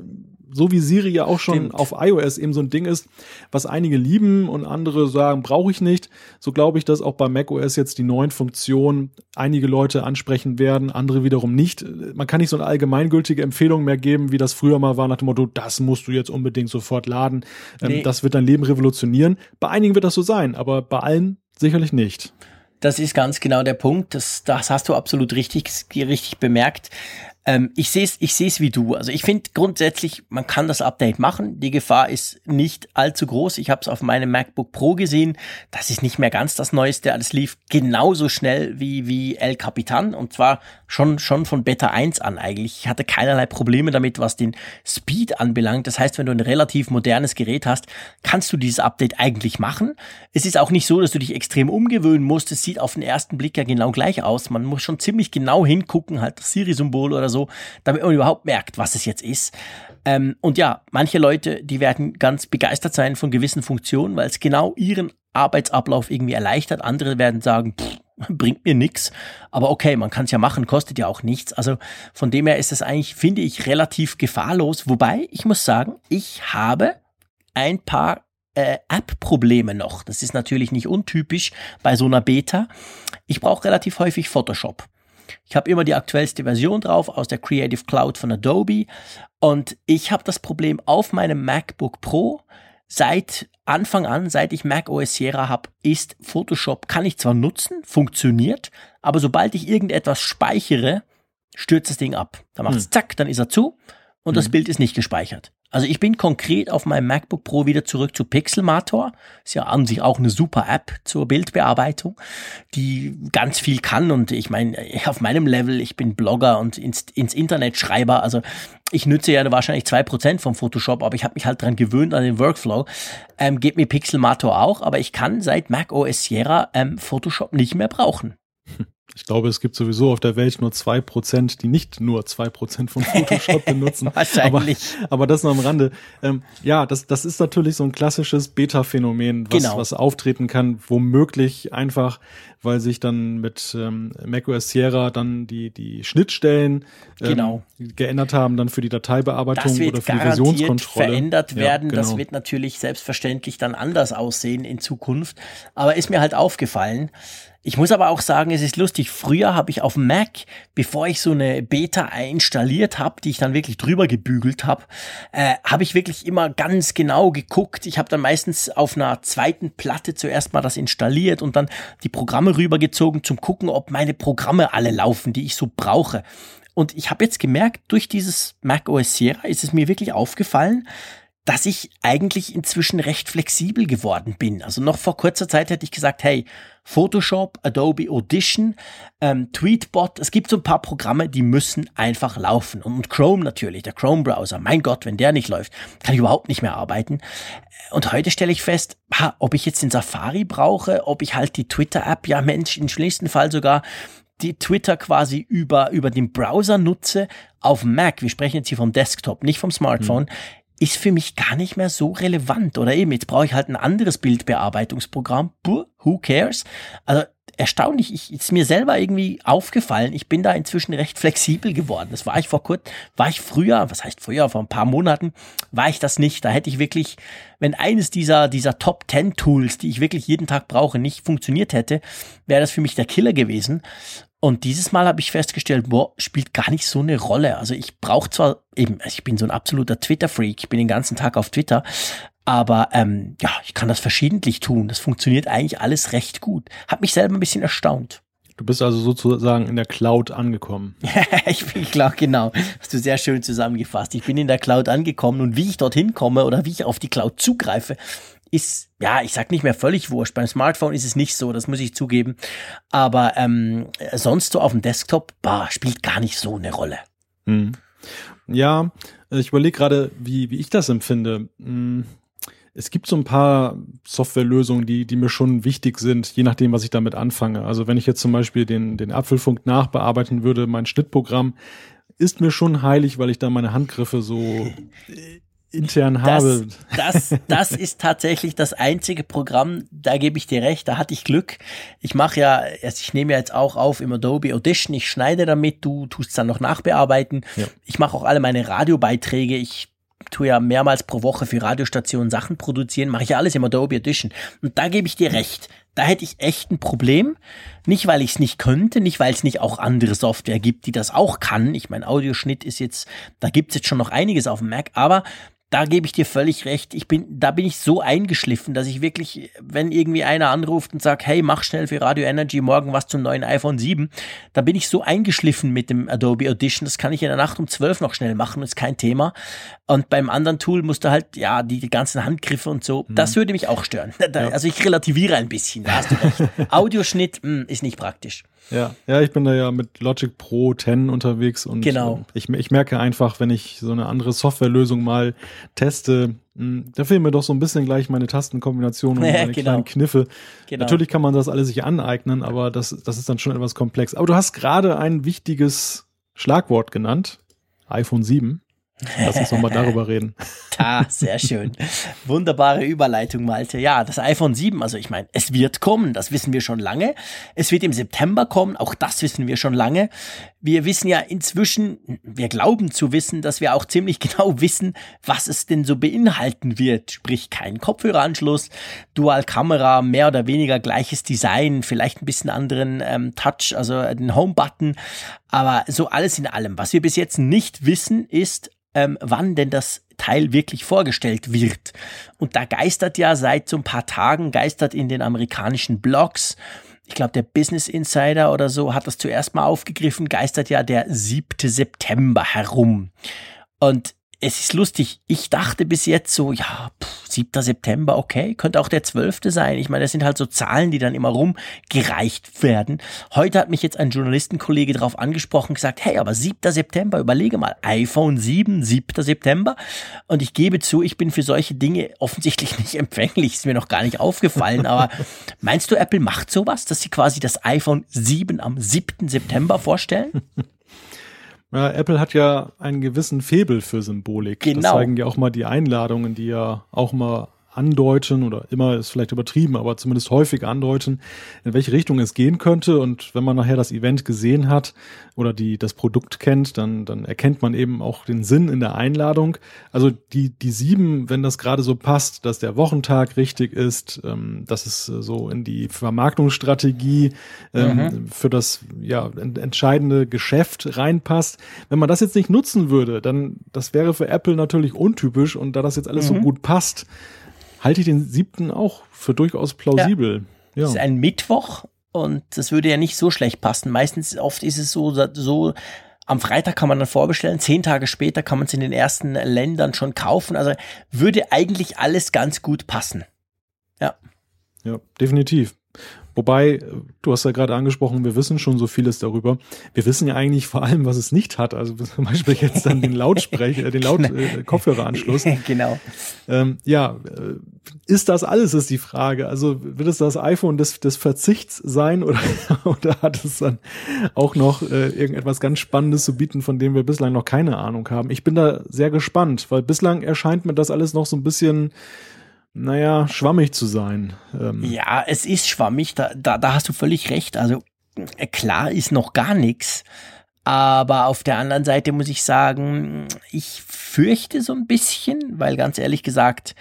so wie Siri ja auch schon Stimmt. auf iOS eben so ein Ding ist, was einige lieben und andere sagen, brauche ich nicht, so glaube ich, dass auch bei macOS jetzt die neuen Funktionen einige Leute ansprechen werden, andere wiederum nicht. Man kann nicht so eine allgemeingültige Empfehlung mehr geben, wie das früher mal war, nach dem Motto, das musst du jetzt unbedingt sofort laden. Ähm, nee. Das wird dein Leben revolutionieren. Bei einigen wird das so sein, aber bei allen sicherlich nicht. Das ist ganz genau der Punkt. Das, das hast du absolut richtig, richtig bemerkt. Ähm, ich sehe es ich seh's wie du. Also ich finde grundsätzlich, man kann das Update machen. Die Gefahr ist nicht allzu groß. Ich habe es auf meinem MacBook Pro gesehen. Das ist nicht mehr ganz das Neueste. Alles lief genauso schnell wie, wie El Capitan. Und zwar schon, schon von Beta 1 an eigentlich. Ich hatte keinerlei Probleme damit, was den Speed anbelangt. Das heißt, wenn du ein relativ modernes Gerät hast, kannst du dieses Update eigentlich machen. Es ist auch nicht so, dass du dich extrem umgewöhnen musst. Es sieht auf den ersten Blick ja genau gleich aus. Man muss schon ziemlich genau hingucken, halt das Siri-Symbol oder so, damit man überhaupt merkt, was es jetzt ist. Ähm, und ja, manche Leute, die werden ganz begeistert sein von gewissen Funktionen, weil es genau ihren Arbeitsablauf irgendwie erleichtert. Andere werden sagen, pff, bringt mir nichts. Aber okay, man kann es ja machen, kostet ja auch nichts. Also von dem her ist es eigentlich, finde ich, relativ gefahrlos. Wobei, ich muss sagen, ich habe ein paar äh, App-Probleme noch. Das ist natürlich nicht untypisch bei so einer Beta. Ich brauche relativ häufig Photoshop. Ich habe immer die aktuellste Version drauf aus der Creative Cloud von Adobe und ich habe das Problem auf meinem MacBook Pro seit Anfang an, seit ich Mac OS Sierra habe, ist Photoshop, kann ich zwar nutzen, funktioniert, aber sobald ich irgendetwas speichere, stürzt das Ding ab. Dann macht es hm. zack, dann ist er zu und hm. das Bild ist nicht gespeichert. Also ich bin konkret auf meinem MacBook Pro wieder zurück zu Pixelmator. Ist ja an sich auch eine super App zur Bildbearbeitung, die ganz viel kann. Und ich meine, auf meinem Level, ich bin Blogger und ins, ins Internet Schreiber. Also ich nütze ja wahrscheinlich zwei Prozent vom Photoshop, aber ich habe mich halt dran gewöhnt an den Workflow. Ähm, geht mir Pixelmator auch, aber ich kann seit Mac OS Sierra ähm, Photoshop nicht mehr brauchen. Ich glaube, es gibt sowieso auf der Welt nur zwei Prozent, die nicht nur zwei Prozent von Photoshop benutzen. Wahrscheinlich. Aber, aber, das noch am Rande. Ähm, ja, das, das ist natürlich so ein klassisches Beta-Phänomen, was, genau. was auftreten kann, womöglich einfach, weil sich dann mit ähm, macOS Sierra dann die, die Schnittstellen ähm, genau. geändert haben, dann für die Dateibearbeitung oder für die Versionskontrolle. verändert werden. Ja, genau. Das wird natürlich selbstverständlich dann anders aussehen in Zukunft. Aber ist mir halt aufgefallen, ich muss aber auch sagen, es ist lustig. Früher habe ich auf Mac, bevor ich so eine Beta installiert habe, die ich dann wirklich drüber gebügelt habe, äh, habe ich wirklich immer ganz genau geguckt. Ich habe dann meistens auf einer zweiten Platte zuerst mal das installiert und dann die Programme rübergezogen zum gucken, ob meine Programme alle laufen, die ich so brauche. Und ich habe jetzt gemerkt, durch dieses Mac OS Sierra ist es mir wirklich aufgefallen, dass ich eigentlich inzwischen recht flexibel geworden bin. Also noch vor kurzer Zeit hätte ich gesagt, hey, Photoshop, Adobe Audition, ähm, Tweetbot, es gibt so ein paar Programme, die müssen einfach laufen. Und Chrome natürlich, der Chrome-Browser, mein Gott, wenn der nicht läuft, kann ich überhaupt nicht mehr arbeiten. Und heute stelle ich fest, ha, ob ich jetzt den Safari brauche, ob ich halt die Twitter-App, ja Mensch, im schlimmsten Fall sogar die Twitter quasi über, über den Browser nutze auf Mac. Wir sprechen jetzt hier vom Desktop, nicht vom Smartphone. Hm ist für mich gar nicht mehr so relevant. Oder eben, jetzt brauche ich halt ein anderes Bildbearbeitungsprogramm. Puh, who cares? Also erstaunlich, ich, ist mir selber irgendwie aufgefallen, ich bin da inzwischen recht flexibel geworden. Das war ich vor kurz, war ich früher, was heißt früher, vor ein paar Monaten, war ich das nicht. Da hätte ich wirklich, wenn eines dieser, dieser Top 10 Tools, die ich wirklich jeden Tag brauche, nicht funktioniert hätte, wäre das für mich der Killer gewesen. Und dieses Mal habe ich festgestellt, boah, spielt gar nicht so eine Rolle. Also ich brauche zwar eben, also ich bin so ein absoluter Twitter-Freak, ich bin den ganzen Tag auf Twitter, Aber ähm, ja, ich kann das verschiedentlich tun. Das funktioniert eigentlich alles recht gut. Hat mich selber ein bisschen erstaunt. Du bist also sozusagen in der Cloud angekommen. ich bin klar, genau. Hast du sehr schön zusammengefasst. Ich bin in der Cloud angekommen und wie ich dorthin komme oder wie ich auf die Cloud zugreife, ist, ja, ich sag nicht mehr völlig wurscht. Beim Smartphone ist es nicht so, das muss ich zugeben. Aber ähm, sonst so auf dem Desktop, bah, spielt gar nicht so eine Rolle. Hm. Ja, ich überlege gerade, wie, wie ich das empfinde. Hm es gibt so ein paar Softwarelösungen, die, die mir schon wichtig sind, je nachdem, was ich damit anfange. Also wenn ich jetzt zum Beispiel den, den Apfelfunk nachbearbeiten würde, mein Schnittprogramm ist mir schon heilig, weil ich da meine Handgriffe so intern habe. Das, das, das ist tatsächlich das einzige Programm, da gebe ich dir recht, da hatte ich Glück. Ich mache ja, also ich nehme ja jetzt auch auf im Adobe Audition, ich schneide damit, du tust dann noch nachbearbeiten. Ja. Ich mache auch alle meine Radiobeiträge, ich tue ja mehrmals pro Woche für Radiostationen Sachen produzieren, mache ich ja alles im Adobe Edition. Und da gebe ich dir recht. Da hätte ich echt ein Problem. Nicht, weil ich es nicht könnte, nicht, weil es nicht auch andere Software gibt, die das auch kann. Ich meine, Audioschnitt ist jetzt, da gibt's jetzt schon noch einiges auf dem Mac, aber da gebe ich dir völlig recht. Ich bin, da bin ich so eingeschliffen, dass ich wirklich, wenn irgendwie einer anruft und sagt, hey, mach schnell für Radio Energy morgen was zum neuen iPhone 7, da bin ich so eingeschliffen mit dem Adobe Audition, das kann ich in der Nacht um 12 noch schnell machen, ist kein Thema. Und beim anderen Tool musst du halt, ja, die, die ganzen Handgriffe und so, mhm. das würde mich auch stören. Da, also ich relativiere ein bisschen, da hast du recht. Audioschnitt mh, hm, ist nicht praktisch. Ja, ja, ich bin da ja mit Logic Pro 10 unterwegs und genau. ich, ich merke einfach, wenn ich so eine andere Softwarelösung mal teste, hm, da fehlen mir doch so ein bisschen gleich meine Tastenkombinationen und meine genau. kleinen Kniffe. Genau. Natürlich kann man das alles sich aneignen, aber das, das ist dann schon etwas komplex. Aber du hast gerade ein wichtiges Schlagwort genannt, iPhone 7. Lass uns nochmal darüber reden. Da, sehr schön. Wunderbare Überleitung, Malte. Ja, das iPhone 7, also ich meine, es wird kommen, das wissen wir schon lange. Es wird im September kommen, auch das wissen wir schon lange. Wir wissen ja inzwischen, wir glauben zu wissen, dass wir auch ziemlich genau wissen, was es denn so beinhalten wird. Sprich, kein Kopfhöreranschluss, Dual-Kamera, mehr oder weniger gleiches Design, vielleicht ein bisschen anderen ähm, Touch, also den Home-Button. Aber so alles in allem. Was wir bis jetzt nicht wissen, ist, ähm, wann denn das Teil wirklich vorgestellt wird. Und da geistert ja seit so ein paar Tagen, geistert in den amerikanischen Blogs, ich glaube, der Business Insider oder so hat das zuerst mal aufgegriffen, geistert ja der 7. September herum. Und es ist lustig, ich dachte bis jetzt so, ja, pff, 7. September, okay, könnte auch der 12. sein. Ich meine, das sind halt so Zahlen, die dann immer rumgereicht werden. Heute hat mich jetzt ein Journalistenkollege darauf angesprochen, gesagt, hey, aber 7. September, überlege mal, iPhone 7, 7. September. Und ich gebe zu, ich bin für solche Dinge offensichtlich nicht empfänglich, ist mir noch gar nicht aufgefallen. Aber meinst du, Apple macht sowas, dass sie quasi das iPhone 7 am 7. September vorstellen? Ja, Apple hat ja einen gewissen Febel für Symbolik. Genau. Das zeigen ja auch mal die Einladungen, die ja auch mal andeuten oder immer ist vielleicht übertrieben, aber zumindest häufig andeuten, in welche Richtung es gehen könnte. Und wenn man nachher das Event gesehen hat oder die das Produkt kennt, dann dann erkennt man eben auch den Sinn in der Einladung. Also die die sieben, wenn das gerade so passt, dass der Wochentag richtig ist, ähm, dass es so in die Vermarktungsstrategie ähm, mhm. für das ja entscheidende Geschäft reinpasst. Wenn man das jetzt nicht nutzen würde, dann das wäre für Apple natürlich untypisch und da das jetzt alles mhm. so gut passt halte ich den siebten auch für durchaus plausibel. Ja. Es ist ein Mittwoch und das würde ja nicht so schlecht passen. Meistens, oft ist es so, so, am Freitag kann man dann vorbestellen, zehn Tage später kann man es in den ersten Ländern schon kaufen. Also würde eigentlich alles ganz gut passen. Ja. Ja, definitiv. Wobei, du hast ja gerade angesprochen, wir wissen schon so vieles darüber. Wir wissen ja eigentlich vor allem, was es nicht hat. Also zum Beispiel jetzt dann den Lautsprecher, den Laut äh, Kopfhöreranschluss. genau. Ähm, ja, äh, ist das alles, ist die Frage. Also wird es das iPhone des, des Verzichts sein oder, oder hat es dann auch noch äh, irgendetwas ganz Spannendes zu bieten, von dem wir bislang noch keine Ahnung haben? Ich bin da sehr gespannt, weil bislang erscheint mir das alles noch so ein bisschen naja, schwammig zu sein. Ähm. Ja, es ist schwammig, da, da, da hast du völlig recht. Also äh, klar ist noch gar nichts. Aber auf der anderen Seite muss ich sagen, ich fürchte so ein bisschen, weil ganz ehrlich gesagt,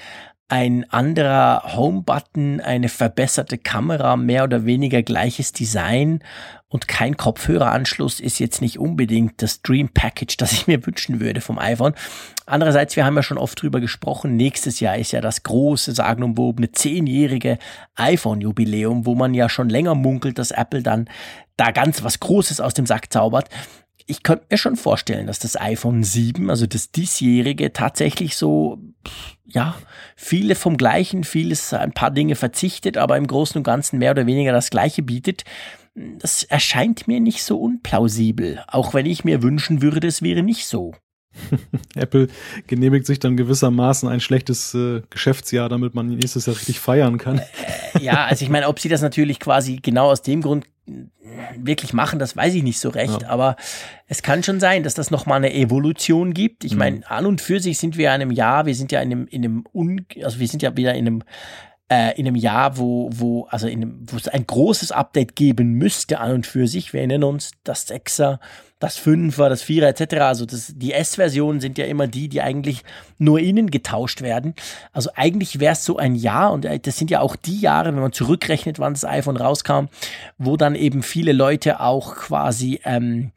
ein anderer Home-Button, eine verbesserte Kamera, mehr oder weniger gleiches Design und kein Kopfhöreranschluss ist jetzt nicht unbedingt das Dream Package, das ich mir wünschen würde vom iPhone. Andererseits, wir haben ja schon oft drüber gesprochen, nächstes Jahr ist ja das große, sagenumwobene zehnjährige iPhone-Jubiläum, wo man ja schon länger munkelt, dass Apple dann da ganz was Großes aus dem Sack zaubert ich könnte mir schon vorstellen, dass das iPhone 7, also das diesjährige, tatsächlich so, ja, viele vom gleichen, vieles, ein paar Dinge verzichtet, aber im Großen und Ganzen mehr oder weniger das gleiche bietet. Das erscheint mir nicht so unplausibel, auch wenn ich mir wünschen würde, es wäre nicht so. Apple genehmigt sich dann gewissermaßen ein schlechtes äh, Geschäftsjahr, damit man nächstes Jahr richtig feiern kann. Äh, ja, also ich meine, ob sie das natürlich quasi genau aus dem Grund wirklich machen, das weiß ich nicht so recht, ja. aber es kann schon sein, dass das nochmal eine Evolution gibt. Ich mhm. meine, an und für sich sind wir in einem Jahr, wir sind ja in einem, in einem Un, also wir sind ja wieder in einem äh, in einem Jahr, wo, wo, also in einem, wo es ein großes Update geben müsste an und für sich. Wir erinnern uns, das Sechser, das Fünfer, das Vierer etc. Also das, die S-Versionen sind ja immer die, die eigentlich nur innen getauscht werden. Also eigentlich wäre es so ein Jahr und äh, das sind ja auch die Jahre, wenn man zurückrechnet, wann das iPhone rauskam, wo dann eben viele Leute auch quasi ähm,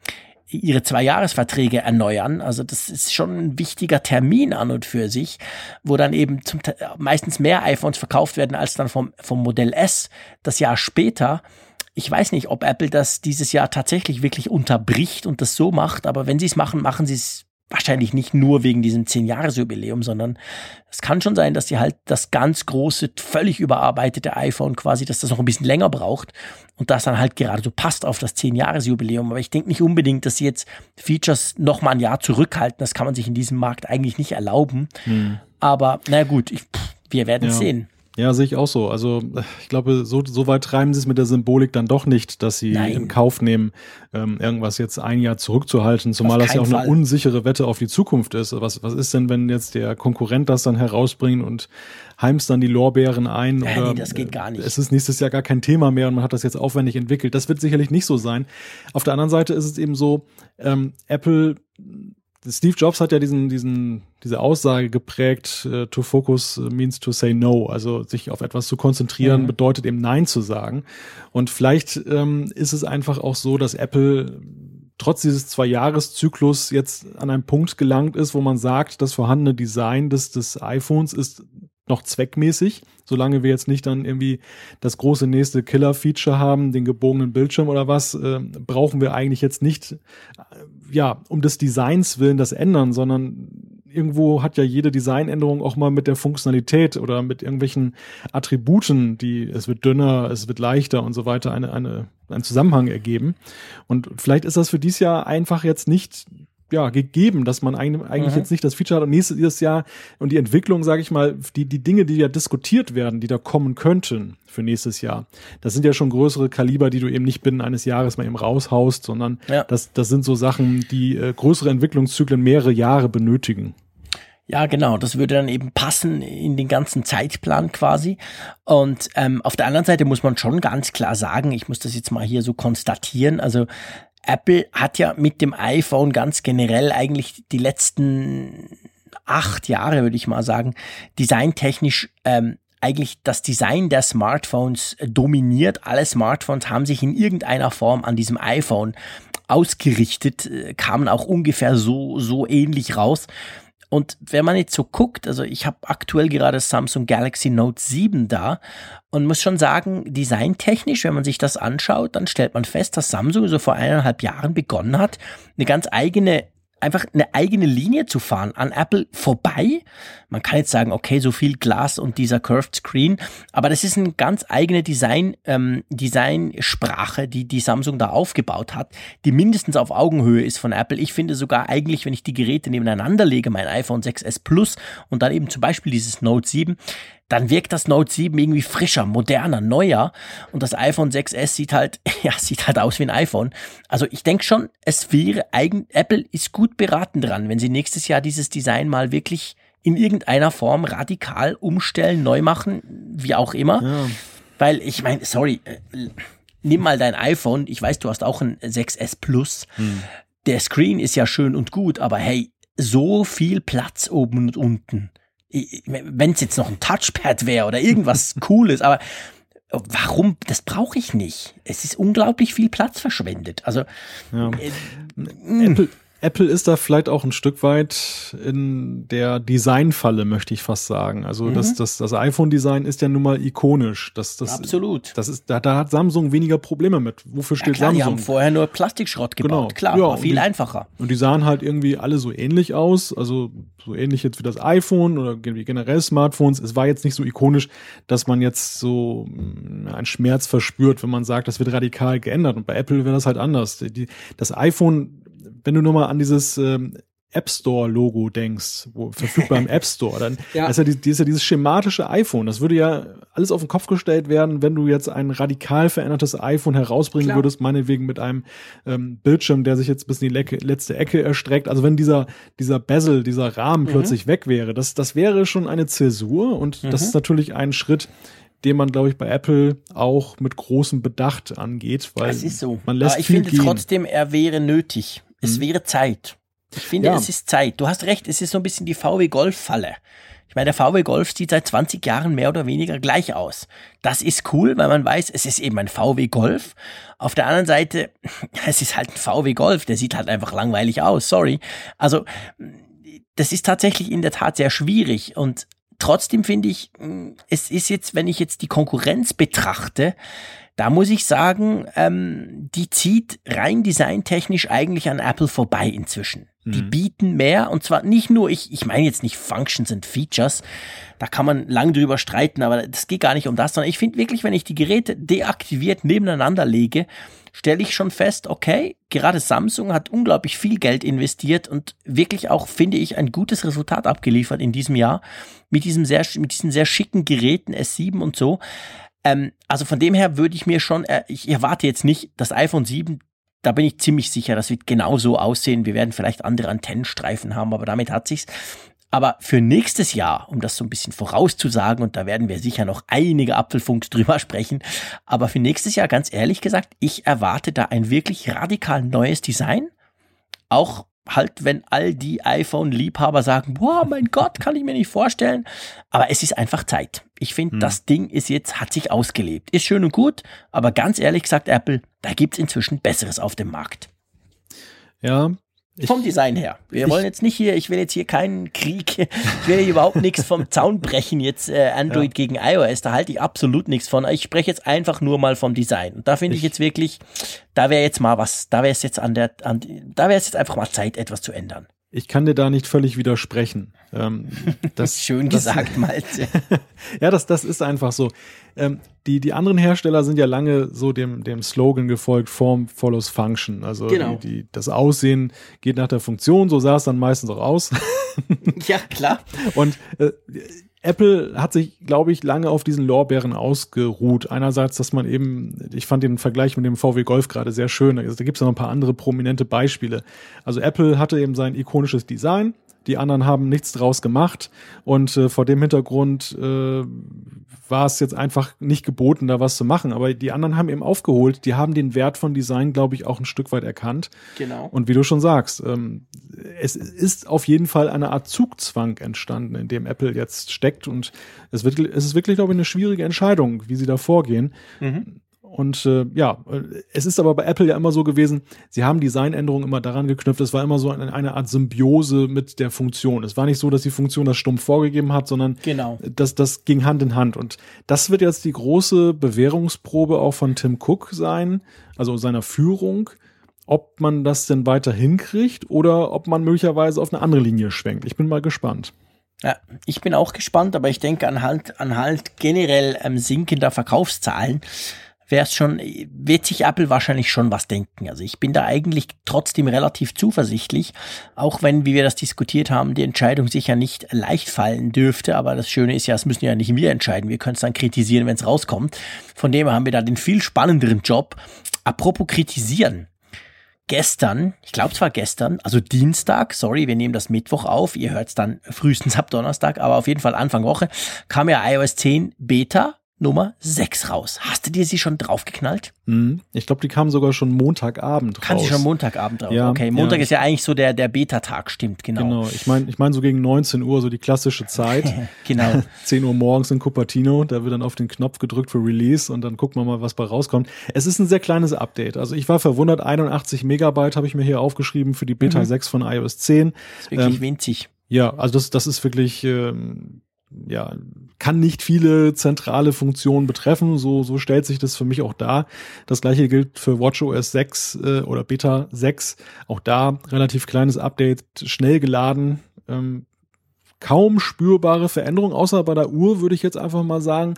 ihre Zwei-Jahres-Verträge erneuern. Also das ist schon ein wichtiger Termin an und für sich, wo dann eben zum, meistens mehr iPhones verkauft werden als dann vom, vom Modell S das Jahr später. Ich weiß nicht, ob Apple das dieses Jahr tatsächlich wirklich unterbricht und das so macht, aber wenn sie es machen, machen sie es wahrscheinlich nicht nur wegen diesem 10-Jahres-Jubiläum, sondern es kann schon sein, dass die halt das ganz große, völlig überarbeitete iPhone quasi, dass das noch ein bisschen länger braucht und das dann halt gerade so passt auf das 10-Jahres-Jubiläum. Aber ich denke nicht unbedingt, dass sie jetzt Features noch mal ein Jahr zurückhalten. Das kann man sich in diesem Markt eigentlich nicht erlauben. Hm. Aber na gut, ich, pff, wir werden ja. sehen. Ja, sehe ich auch so. Also ich glaube, so, so weit treiben sie es mit der Symbolik dann doch nicht, dass sie Nein. in Kauf nehmen, ähm, irgendwas jetzt ein Jahr zurückzuhalten, zumal das ja auch Fall. eine unsichere Wette auf die Zukunft ist. Was, was ist denn, wenn jetzt der Konkurrent das dann herausbringt und heimst dann die Lorbeeren ein? Ja, oder, nee, das geht gar nicht. Es ist nächstes Jahr gar kein Thema mehr und man hat das jetzt aufwendig entwickelt. Das wird sicherlich nicht so sein. Auf der anderen Seite ist es eben so, ähm, Apple Steve Jobs hat ja diesen, diesen, diese Aussage geprägt, uh, to focus means to say no. Also sich auf etwas zu konzentrieren mhm. bedeutet eben Nein zu sagen. Und vielleicht ähm, ist es einfach auch so, dass Apple trotz dieses Zwei-Jahres-Zyklus jetzt an einem Punkt gelangt ist, wo man sagt, das vorhandene Design des, des iPhones ist noch zweckmäßig, solange wir jetzt nicht dann irgendwie das große nächste Killer-Feature haben, den gebogenen Bildschirm oder was, äh, brauchen wir eigentlich jetzt nicht, äh, ja, um des Designs willen das ändern, sondern irgendwo hat ja jede Designänderung auch mal mit der Funktionalität oder mit irgendwelchen Attributen, die es wird dünner, es wird leichter und so weiter, eine, eine, einen Zusammenhang ergeben. Und vielleicht ist das für dieses Jahr einfach jetzt nicht ja, gegeben, dass man eigentlich, mhm. jetzt nicht das Feature hat und nächstes Jahr und die Entwicklung, sage ich mal, die, die Dinge, die ja diskutiert werden, die da kommen könnten für nächstes Jahr, das sind ja schon größere Kaliber, die du eben nicht binnen eines Jahres mal eben raushaust, sondern ja. das, das sind so Sachen, die äh, größere Entwicklungszyklen mehrere Jahre benötigen. Ja, genau. Das würde dann eben passen in den ganzen Zeitplan quasi. Und ähm, auf der anderen Seite muss man schon ganz klar sagen, ich muss das jetzt mal hier so konstatieren. Also Apple hat ja mit dem iPhone ganz generell eigentlich die letzten acht Jahre, würde ich mal sagen, designtechnisch ähm, eigentlich das Design der Smartphones dominiert. Alle Smartphones haben sich in irgendeiner Form an diesem iPhone ausgerichtet, äh, kamen auch ungefähr so, so ähnlich raus. Und wenn man jetzt so guckt, also ich habe aktuell gerade Samsung Galaxy Note 7 da und muss schon sagen, designtechnisch, wenn man sich das anschaut, dann stellt man fest, dass Samsung so vor eineinhalb Jahren begonnen hat, eine ganz eigene einfach eine eigene Linie zu fahren an Apple vorbei. Man kann jetzt sagen, okay, so viel Glas und dieser Curved Screen, aber das ist eine ganz eigene Design, ähm, Designsprache, die die Samsung da aufgebaut hat, die mindestens auf Augenhöhe ist von Apple. Ich finde sogar eigentlich, wenn ich die Geräte nebeneinander lege, mein iPhone 6s Plus und dann eben zum Beispiel dieses Note 7, dann wirkt das Note 7 irgendwie frischer, moderner, neuer. Und das iPhone 6S sieht halt, ja, sieht halt aus wie ein iPhone. Also ich denke schon, es wäre eigen, Apple ist gut beraten dran, wenn sie nächstes Jahr dieses Design mal wirklich in irgendeiner Form radikal umstellen, neu machen, wie auch immer. Ja. Weil ich meine, sorry, äh, nimm mal dein iPhone. Ich weiß, du hast auch ein 6S Plus. Hm. Der Screen ist ja schön und gut, aber hey, so viel Platz oben und unten wenn es jetzt noch ein Touchpad wäre oder irgendwas Cooles, aber warum, das brauche ich nicht. Es ist unglaublich viel Platz verschwendet. Also ja. äh, Apple, Apple ist da vielleicht auch ein Stück weit in der Designfalle, möchte ich fast sagen. Also mhm. das, das, das iPhone-Design ist ja nun mal ikonisch. Das, das, Absolut. Das ist, da, da hat Samsung weniger Probleme mit. Wofür steht ja, klar, Samsung? Die haben vorher nur Plastikschrott gebaut. Genau. Klar, ja, war viel die, einfacher. Und die sahen halt irgendwie alle so ähnlich aus. Also so ähnlich jetzt wie das iPhone oder generell Smartphones. Es war jetzt nicht so ikonisch, dass man jetzt so mm, einen Schmerz verspürt, wenn man sagt, das wird radikal geändert. Und bei Apple wäre das halt anders. Die, das iPhone wenn du nur mal an dieses ähm, App Store Logo denkst, wo verfügbar im App Store, dann ja. ist ja, die, ist ja dieses schematische iPhone. Das würde ja alles auf den Kopf gestellt werden, wenn du jetzt ein radikal verändertes iPhone herausbringen Klar. würdest, meinetwegen mit einem ähm, Bildschirm, der sich jetzt bis in die Lecke, letzte Ecke erstreckt. Also wenn dieser dieser Bezel, dieser Rahmen mhm. plötzlich weg wäre, das das wäre schon eine Zäsur und mhm. das ist natürlich ein Schritt, den man, glaube ich, bei Apple auch mit großem Bedacht angeht, weil so. man lässt Aber ich viel finde gehen. trotzdem, er wäre nötig. Es mhm. wäre Zeit. Ich finde, ja. es ist Zeit. Du hast recht, es ist so ein bisschen die VW Golf-Falle. Ich meine, der VW Golf sieht seit 20 Jahren mehr oder weniger gleich aus. Das ist cool, weil man weiß, es ist eben ein VW Golf. Auf der anderen Seite, es ist halt ein VW Golf, der sieht halt einfach langweilig aus, sorry. Also, das ist tatsächlich in der Tat sehr schwierig und trotzdem finde ich, es ist jetzt, wenn ich jetzt die Konkurrenz betrachte, da muss ich sagen, ähm, die zieht rein designtechnisch eigentlich an Apple vorbei inzwischen. Mhm. Die bieten mehr und zwar nicht nur, ich, ich meine jetzt nicht Functions und Features, da kann man lang drüber streiten, aber das geht gar nicht um das, sondern ich finde wirklich, wenn ich die Geräte deaktiviert nebeneinander lege, stelle ich schon fest, okay, gerade Samsung hat unglaublich viel Geld investiert und wirklich auch, finde ich, ein gutes Resultat abgeliefert in diesem Jahr mit diesem sehr, mit diesen sehr schicken Geräten S7 und so. Ähm, also von dem her würde ich mir schon, äh, ich erwarte jetzt nicht das iPhone 7, da bin ich ziemlich sicher, das wird genauso aussehen. Wir werden vielleicht andere Antennenstreifen haben, aber damit hat sich's. Aber für nächstes Jahr, um das so ein bisschen vorauszusagen, und da werden wir sicher noch einige Apfelfunks drüber sprechen, aber für nächstes Jahr, ganz ehrlich gesagt, ich erwarte da ein wirklich radikal neues Design. Auch halt, wenn all die iPhone-Liebhaber sagen, boah, mein Gott, kann ich mir nicht vorstellen. Aber es ist einfach Zeit. Ich finde, hm. das Ding ist jetzt, hat sich ausgelebt. Ist schön und gut, aber ganz ehrlich gesagt, Apple, da gibt's inzwischen Besseres auf dem Markt. Ja, ich, vom Design her. Wir ich, wollen jetzt nicht hier, ich will jetzt hier keinen Krieg, ich will hier überhaupt nichts vom Zaun brechen, jetzt äh, Android ja. gegen iOS, da halte ich absolut nichts von. Ich spreche jetzt einfach nur mal vom Design. Und da finde ich, ich, jetzt wirklich, da wäre jetzt mal was, da wäre es jetzt an der, an, da wäre es jetzt einfach mal Zeit, etwas zu ändern. Ich kann dir da nicht völlig widersprechen. Ähm, das, Schön das, gesagt, Malte. ja, das, das ist einfach so. Ähm, die, die anderen Hersteller sind ja lange so dem, dem Slogan gefolgt, Form follows Function. Also genau. die, die, das Aussehen geht nach der Funktion, so sah es dann meistens auch aus. ja, klar. Und äh, Apple hat sich, glaube ich, lange auf diesen Lorbeeren ausgeruht. Einerseits, dass man eben, ich fand den Vergleich mit dem VW Golf gerade sehr schön. Also, da gibt es noch ein paar andere prominente Beispiele. Also Apple hatte eben sein ikonisches Design, die anderen haben nichts draus gemacht und äh, vor dem Hintergrund äh, war es jetzt einfach nicht geboten, da was zu machen. Aber die anderen haben eben aufgeholt, die haben den Wert von Design, glaube ich, auch ein Stück weit erkannt. Genau. Und wie du schon sagst, ähm, es ist auf jeden Fall eine Art Zugzwang entstanden, in dem Apple jetzt steckt und es, wird, es ist wirklich, glaube ich, eine schwierige Entscheidung, wie sie da vorgehen. Mhm. Und äh, ja, es ist aber bei Apple ja immer so gewesen, sie haben Designänderungen immer daran geknüpft, es war immer so eine, eine Art Symbiose mit der Funktion. Es war nicht so, dass die Funktion das stumpf vorgegeben hat, sondern genau. das, das ging Hand in Hand. Und das wird jetzt die große Bewährungsprobe auch von Tim Cook sein, also seiner Führung, ob man das denn weiter hinkriegt oder ob man möglicherweise auf eine andere Linie schwenkt. Ich bin mal gespannt. Ja, ich bin auch gespannt, aber ich denke an halt, an halt generell ähm, sinkender Verkaufszahlen wäre es schon, wird sich Apple wahrscheinlich schon was denken. Also ich bin da eigentlich trotzdem relativ zuversichtlich, auch wenn, wie wir das diskutiert haben, die Entscheidung sicher nicht leicht fallen dürfte. Aber das Schöne ist ja, es müssen ja nicht wir entscheiden. Wir können es dann kritisieren, wenn es rauskommt. Von dem her haben wir da den viel spannenderen Job. Apropos kritisieren gestern, ich glaube zwar gestern, also Dienstag, sorry, wir nehmen das Mittwoch auf, ihr hört es dann frühestens ab Donnerstag, aber auf jeden Fall Anfang Woche, kam ja iOS 10 Beta Nummer 6 raus. Hast du dir sie schon draufgeknallt? Mhm. Ich glaube, die kam sogar schon Montagabend Kann raus. sie schon Montagabend drauf. Ja, okay, Montag ja. ist ja eigentlich so der, der Beta-Tag, stimmt, genau. Genau, ich meine, ich meine so gegen 19 Uhr, so die klassische Zeit. Genau. 10 Uhr morgens in Cupertino, da wird dann auf den Knopf gedrückt für Release und dann gucken wir mal, was bei rauskommt. Es ist ein sehr kleines Update. Also ich war verwundert, 81 Megabyte habe ich mir hier aufgeschrieben für die Beta 6 von iOS 10. Mhm. Ist wirklich Ähm, winzig. Ja, also das, das ist wirklich, ähm, ja, kann nicht viele zentrale Funktionen betreffen. So, so stellt sich das für mich auch dar. Das gleiche gilt für WatchOS 6 äh, oder Beta 6. Auch da relativ kleines Update, schnell geladen. Ähm, kaum spürbare Veränderung, außer bei der Uhr, würde ich jetzt einfach mal sagen.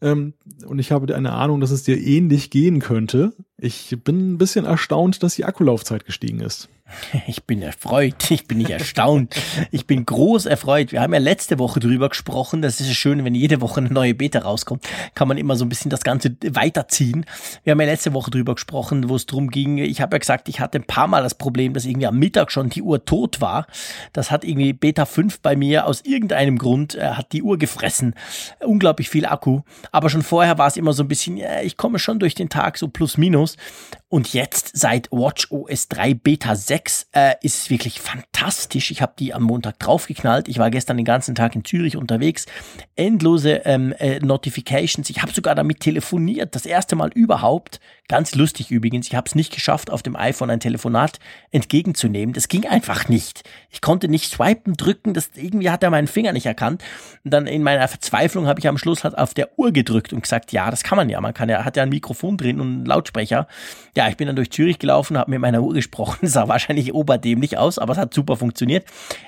Ähm, und ich habe eine Ahnung, dass es dir ähnlich gehen könnte. Ich bin ein bisschen erstaunt, dass die Akkulaufzeit gestiegen ist. Ich bin erfreut, ich bin nicht erstaunt. Ich bin groß erfreut. Wir haben ja letzte Woche drüber gesprochen. Das ist schön, wenn jede Woche eine neue Beta rauskommt, kann man immer so ein bisschen das Ganze weiterziehen. Wir haben ja letzte Woche drüber gesprochen, wo es drum ging. Ich habe ja gesagt, ich hatte ein paar Mal das Problem, dass irgendwie am Mittag schon die Uhr tot war. Das hat irgendwie Beta 5 bei mir aus irgendeinem Grund, äh, hat die Uhr gefressen. Unglaublich viel Akku. Aber schon vorher war es immer so ein bisschen, ja, ich komme schon durch den Tag so plus minus. réponse Und jetzt seit WatchOS 3 Beta 6 äh, ist es wirklich fantastisch. Ich habe die am Montag draufgeknallt. Ich war gestern den ganzen Tag in Zürich unterwegs. Endlose ähm, äh, Notifications. Ich habe sogar damit telefoniert. Das erste Mal überhaupt. Ganz lustig übrigens. Ich habe es nicht geschafft, auf dem iPhone ein Telefonat entgegenzunehmen. Das ging einfach nicht. Ich konnte nicht swipen, drücken. Das irgendwie hat er meinen Finger nicht erkannt. Und dann in meiner Verzweiflung habe ich am Schluss halt auf der Uhr gedrückt und gesagt, ja, das kann man ja. Man kann ja, hat ja ein Mikrofon drin und einen Lautsprecher. Ja, ich bin dann durch Zürich gelaufen, habe mit meiner Uhr gesprochen. sah wahrscheinlich oberdämlich aus, aber es hat super funktioniert.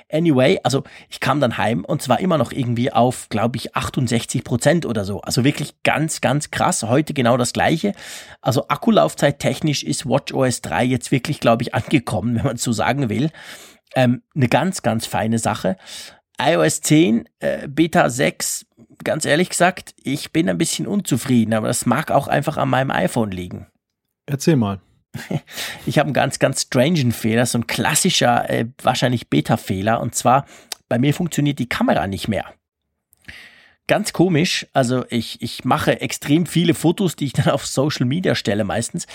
Anyway, also ich kam dann heim und zwar immer noch irgendwie auf, glaube ich, 68 Prozent oder so. Also wirklich ganz, ganz krass. Heute genau das Gleiche. Also Akkulaufzeit technisch ist WatchOS 3 jetzt wirklich, glaube ich, angekommen, wenn man es so sagen will. Ähm, eine ganz, ganz feine Sache. iOS 10, äh, Beta 6, ganz ehrlich gesagt, ich bin ein bisschen unzufrieden, aber das mag auch einfach an meinem iPhone liegen. Erzähl mal. Ich habe einen ganz, ganz strangen Fehler, so ein klassischer, äh, wahrscheinlich Beta-Fehler. Und zwar, bei mir funktioniert die Kamera nicht mehr. Ganz komisch, also ich, ich mache extrem viele Fotos, die ich dann auf Social Media stelle meistens.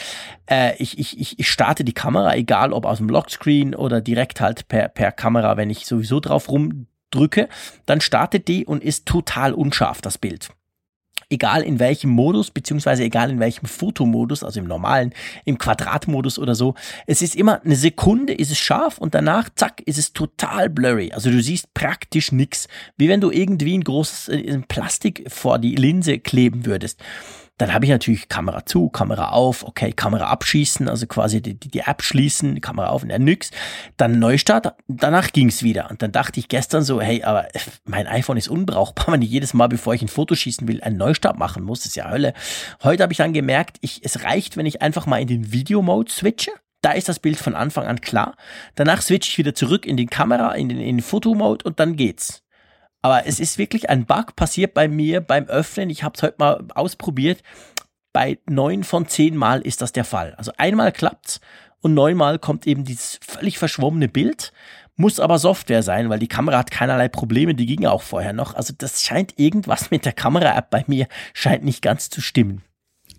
Äh, ich, ich, ich starte die Kamera, egal ob aus dem Lockscreen oder direkt halt per, per Kamera, wenn ich sowieso drauf rumdrücke, dann startet die und ist total unscharf, das Bild egal in welchem Modus, beziehungsweise egal in welchem Fotomodus, also im normalen, im Quadratmodus oder so, es ist immer eine Sekunde ist es scharf und danach, zack, ist es total blurry. Also du siehst praktisch nix. Wie wenn du irgendwie ein großes äh, Plastik vor die Linse kleben würdest. Dann habe ich natürlich Kamera zu, Kamera auf, okay, Kamera abschießen, also quasi die, die, die App schließen, Kamera auf, ja, nix. Dann Neustart, danach ging's wieder. Und dann dachte ich gestern so, hey, aber mein iPhone ist unbrauchbar, wenn ich jedes Mal, bevor ich ein Foto schießen will, einen Neustart machen muss. Das ist ja Hölle. Heute habe ich dann gemerkt, ich, es reicht, wenn ich einfach mal in den Video-Mode switche. Da ist das Bild von Anfang an klar. Danach switche ich wieder zurück in die Kamera, in den, in den Fotomode und dann geht's. Aber es ist wirklich ein Bug passiert bei mir beim Öffnen. Ich habe es heute mal ausprobiert. Bei neun von zehn Mal ist das der Fall. Also einmal klappt's und neunmal kommt eben dieses völlig verschwommene Bild. Muss aber Software sein, weil die Kamera hat keinerlei Probleme, die ging auch vorher noch. Also das scheint irgendwas mit der Kamera-App bei mir, scheint nicht ganz zu stimmen.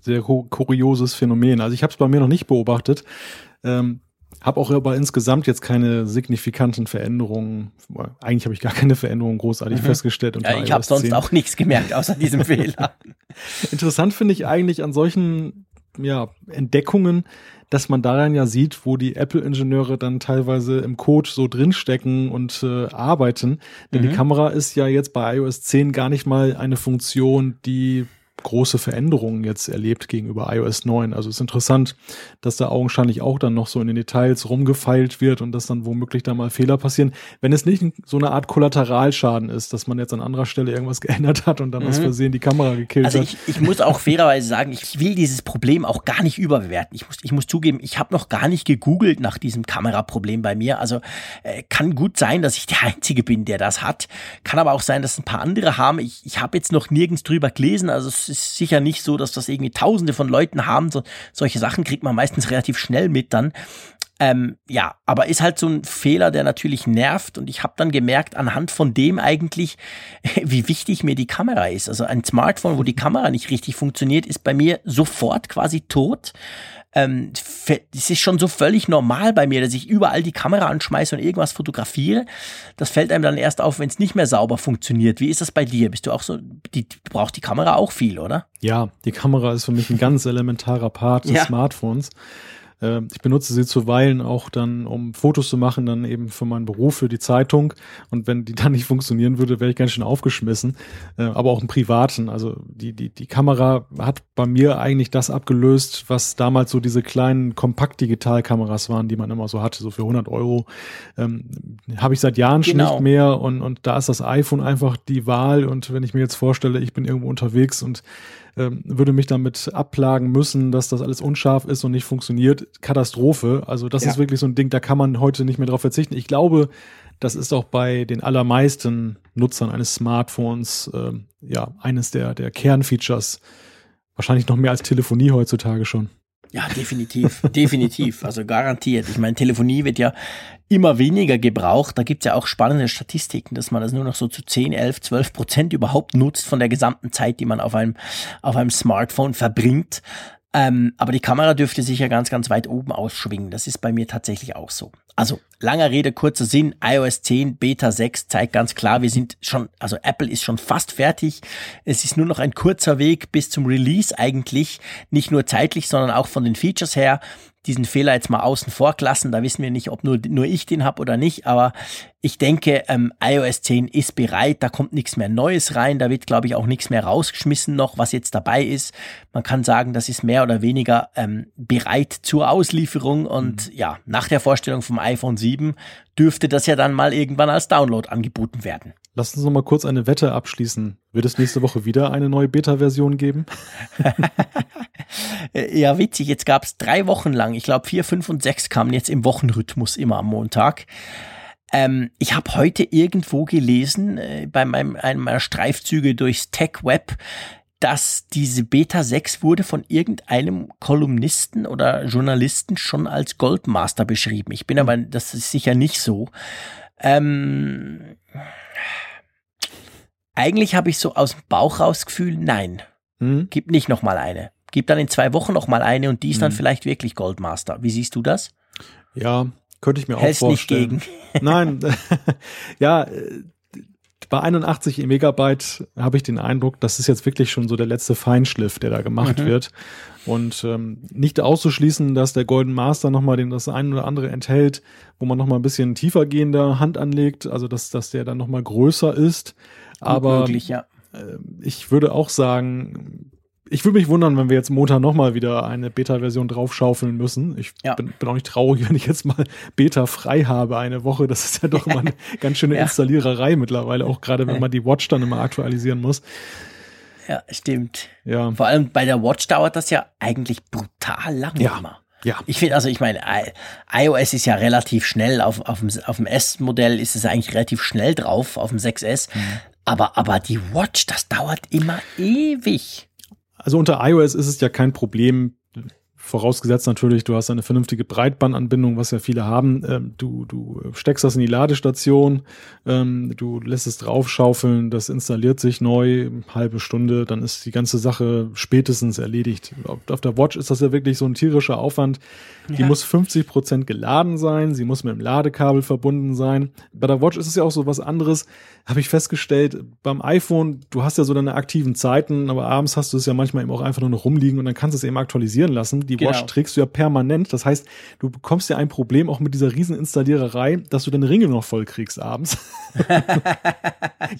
Sehr kurioses Phänomen. Also ich habe es bei mir noch nicht beobachtet. Ähm, habe auch aber insgesamt jetzt keine signifikanten Veränderungen. Eigentlich habe ich gar keine Veränderungen großartig mhm. festgestellt. Ja, ich habe sonst auch nichts gemerkt außer diesem Fehler. Interessant finde ich eigentlich an solchen ja, Entdeckungen, dass man daran ja sieht, wo die Apple-Ingenieure dann teilweise im Code so drinstecken und äh, arbeiten. Denn mhm. die Kamera ist ja jetzt bei iOS 10 gar nicht mal eine Funktion, die große Veränderungen jetzt erlebt gegenüber iOS 9. Also es ist interessant, dass da augenscheinlich auch dann noch so in den Details rumgefeilt wird und dass dann womöglich da mal Fehler passieren. Wenn es nicht so eine Art Kollateralschaden ist, dass man jetzt an anderer Stelle irgendwas geändert hat und dann mhm. aus Versehen die Kamera gekillt also hat. Ich, ich muss auch fairerweise sagen, ich will dieses Problem auch gar nicht überbewerten. Ich muss, ich muss zugeben, ich habe noch gar nicht gegoogelt nach diesem Kameraproblem bei mir. Also äh, kann gut sein, dass ich der Einzige bin, der das hat. Kann aber auch sein, dass ein paar andere haben. Ich, ich habe jetzt noch nirgends drüber gelesen. Also es ist sicher nicht so, dass das irgendwie tausende von Leuten haben. So, solche Sachen kriegt man meistens relativ schnell mit dann. Ähm, ja, aber ist halt so ein Fehler, der natürlich nervt und ich habe dann gemerkt, anhand von dem eigentlich, wie wichtig mir die Kamera ist. Also ein Smartphone, wo die Kamera nicht richtig funktioniert, ist bei mir sofort quasi tot. Ähm, es ist schon so völlig normal bei mir, dass ich überall die Kamera anschmeiße und irgendwas fotografiere. Das fällt einem dann erst auf, wenn es nicht mehr sauber funktioniert. Wie ist das bei dir? Bist du auch so, die, du brauchst die Kamera auch viel, oder? Ja, die Kamera ist für mich ein ganz elementarer Part des ja. Smartphones. Äh, ich benutze sie zuweilen auch dann, um Fotos zu machen, dann eben für meinen Beruf, für die Zeitung. Und wenn die dann nicht funktionieren würde, wäre ich ganz schön aufgeschmissen. Äh, aber auch im Privaten. Also die, die, die Kamera hat bei mir eigentlich das abgelöst, was damals so diese kleinen Kompakt-Digitalkameras waren, die man immer so hatte, so für 100 Euro. Ähm, Habe ich seit Jahren genau. nicht mehr. Und, und da ist das iPhone einfach die Wahl. Und wenn ich mir jetzt vorstelle, ich bin irgendwo unterwegs und ähm, würde mich damit abplagen müssen, dass das alles unscharf ist und nicht funktioniert. Katastrophe. Also das ja. ist wirklich so ein Ding, da kann man heute nicht mehr drauf verzichten. Ich glaube, das ist auch bei den allermeisten Nutzern eines Smartphones äh, ja eines der, der Kernfeatures. Wahrscheinlich noch mehr als Telefonie heutzutage schon. Ja, definitiv, definitiv. Also garantiert. Ich meine, Telefonie wird ja immer weniger gebraucht. Da gibt's ja auch spannende Statistiken, dass man das nur noch so zu 10, 11, 12 Prozent überhaupt nutzt von der gesamten Zeit, die man auf einem, auf einem Smartphone verbringt. Ähm, aber die Kamera dürfte sich ja ganz, ganz weit oben ausschwingen. Das ist bei mir tatsächlich auch so. Also, langer Rede, kurzer Sinn. iOS 10 Beta 6 zeigt ganz klar, wir sind schon, also Apple ist schon fast fertig. Es ist nur noch ein kurzer Weg bis zum Release eigentlich. Nicht nur zeitlich, sondern auch von den Features her diesen Fehler jetzt mal außen vor klassen. Da wissen wir nicht, ob nur, nur ich den habe oder nicht. Aber ich denke, ähm, iOS 10 ist bereit. Da kommt nichts mehr Neues rein. Da wird, glaube ich, auch nichts mehr rausgeschmissen noch, was jetzt dabei ist. Man kann sagen, das ist mehr oder weniger ähm, bereit zur Auslieferung. Und mhm. ja, nach der Vorstellung vom iPhone 7 dürfte das ja dann mal irgendwann als Download angeboten werden. Lass uns noch mal kurz eine Wette abschließen. Wird es nächste Woche wieder eine neue Beta-Version geben? ja, witzig. Jetzt gab es drei Wochen lang, ich glaube vier, fünf und sechs kamen jetzt im Wochenrhythmus immer am Montag. Ähm, ich habe heute irgendwo gelesen, äh, bei meinem, einem meiner Streifzüge durchs Tech-Web, dass diese Beta 6 wurde von irgendeinem Kolumnisten oder Journalisten schon als Goldmaster beschrieben. Ich bin aber, das ist sicher nicht so. Ähm, eigentlich habe ich so aus dem Bauch rausgefühlt, nein, hm? gib nicht noch mal eine. Gib dann in zwei Wochen noch mal eine und die ist hm. dann vielleicht wirklich Goldmaster. Wie siehst du das? Ja, könnte ich mir Hältst auch vorstellen. Nicht gegen. Nein, ja, äh, bei 81 Megabyte habe ich den Eindruck, das ist jetzt wirklich schon so der letzte Feinschliff, der da gemacht mhm. wird. Und ähm, nicht auszuschließen, dass der Golden Master nochmal das ein oder andere enthält, wo man nochmal ein bisschen tiefer gehender Hand anlegt, also dass, dass der dann nochmal größer ist. Aber möglich, ja. äh, ich würde auch sagen, ich würde mich wundern, wenn wir jetzt Montag nochmal wieder eine Beta-Version draufschaufeln müssen. Ich ja. bin, bin, auch nicht traurig, wenn ich jetzt mal Beta frei habe eine Woche. Das ist ja doch immer eine ganz schöne ja. Installiererei mittlerweile, auch gerade wenn man die Watch dann immer aktualisieren muss. Ja, stimmt. Ja. Vor allem bei der Watch dauert das ja eigentlich brutal lang ja. immer. Ja. Ich finde, also ich meine, iOS ist ja relativ schnell, auf, auf dem, auf dem S-Modell ist es eigentlich relativ schnell drauf, auf dem 6S. Mhm. Aber, aber die Watch, das dauert immer ewig. Also unter iOS ist es ja kein Problem, Vorausgesetzt natürlich, du hast eine vernünftige Breitbandanbindung, was ja viele haben. Ähm, du, du steckst das in die Ladestation, ähm, du lässt es draufschaufeln, das installiert sich neu, halbe Stunde, dann ist die ganze Sache spätestens erledigt. Auf der Watch ist das ja wirklich so ein tierischer Aufwand. Die ja. muss 50 Prozent geladen sein, sie muss mit dem Ladekabel verbunden sein. Bei der Watch ist es ja auch so was anderes, habe ich festgestellt. Beim iPhone, du hast ja so deine aktiven Zeiten, aber abends hast du es ja manchmal eben auch einfach nur noch rumliegen und dann kannst du es eben aktualisieren lassen. Die genau. Watch trägst du ja permanent. Das heißt, du bekommst ja ein Problem auch mit dieser riesen Installiererei, dass du deine Ringe noch voll kriegst abends.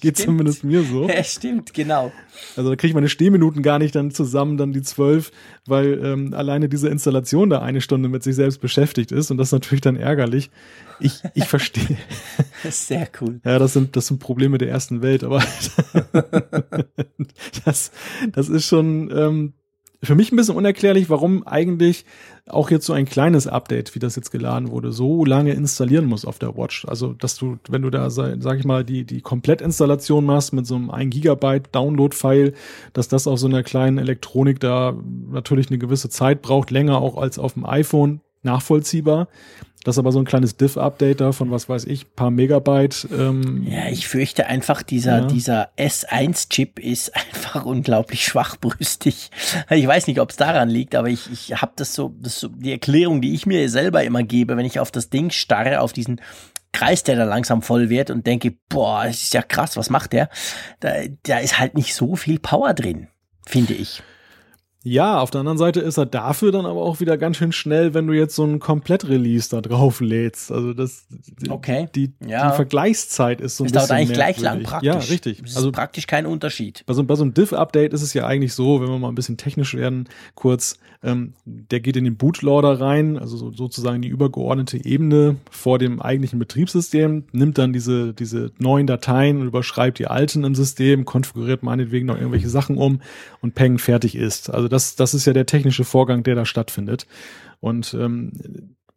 Geht stimmt. zumindest mir so. Ja, stimmt, genau. Also da kriege ich meine Stehminuten gar nicht dann zusammen, dann die zwölf, weil ähm, alleine diese Installation da eine Stunde mit sich selbst beschäftigt ist und das ist natürlich dann ärgerlich. Ich, ich verstehe. Sehr cool. Ja, das sind, das sind Probleme der ersten Welt, aber das, das ist schon, ähm, für mich ein bisschen unerklärlich, warum eigentlich auch jetzt so ein kleines Update, wie das jetzt geladen wurde, so lange installieren muss auf der Watch. Also, dass du, wenn du da, sag ich mal, die, die Komplettinstallation machst mit so einem 1 Gigabyte Download-File, dass das auf so einer kleinen Elektronik da natürlich eine gewisse Zeit braucht, länger auch als auf dem iPhone. nachvollziehbar. Das ist aber so ein kleines Diff-Update da von was weiß ich, paar Megabyte. Ähm, ja, ich fürchte einfach, dieser, ja. dieser S1-Chip ist einfach unglaublich schwachbrüstig. Ich weiß nicht, ob es daran liegt, aber ich, ich habe das so, das so, die Erklärung, die ich mir selber immer gebe, wenn ich auf das Ding starre, auf diesen Kreis, der da langsam voll wird und denke, boah, das ist ja krass, was macht der? Da, da ist halt nicht so viel Power drin, finde ich. Ja, auf der anderen Seite ist er dafür dann aber auch wieder ganz schön schnell, wenn du jetzt so ein Komplett-Release da drauf lädst. Also das, okay. die, ja. die Vergleichszeit ist so ein es bisschen. Es dauert eigentlich gleich lang praktisch. Ja, richtig. Es also praktisch kein Unterschied. Bei so, bei so einem Diff-Update ist es ja eigentlich so, wenn wir mal ein bisschen technisch werden, kurz, ähm, der geht in den Bootloader rein, also so, sozusagen die übergeordnete Ebene vor dem eigentlichen Betriebssystem, nimmt dann diese, diese neuen Dateien und überschreibt die alten im System, konfiguriert meinetwegen noch irgendwelche Sachen um und Peng fertig ist. Also das das, ist ja der technische Vorgang, der da stattfindet. Und ähm,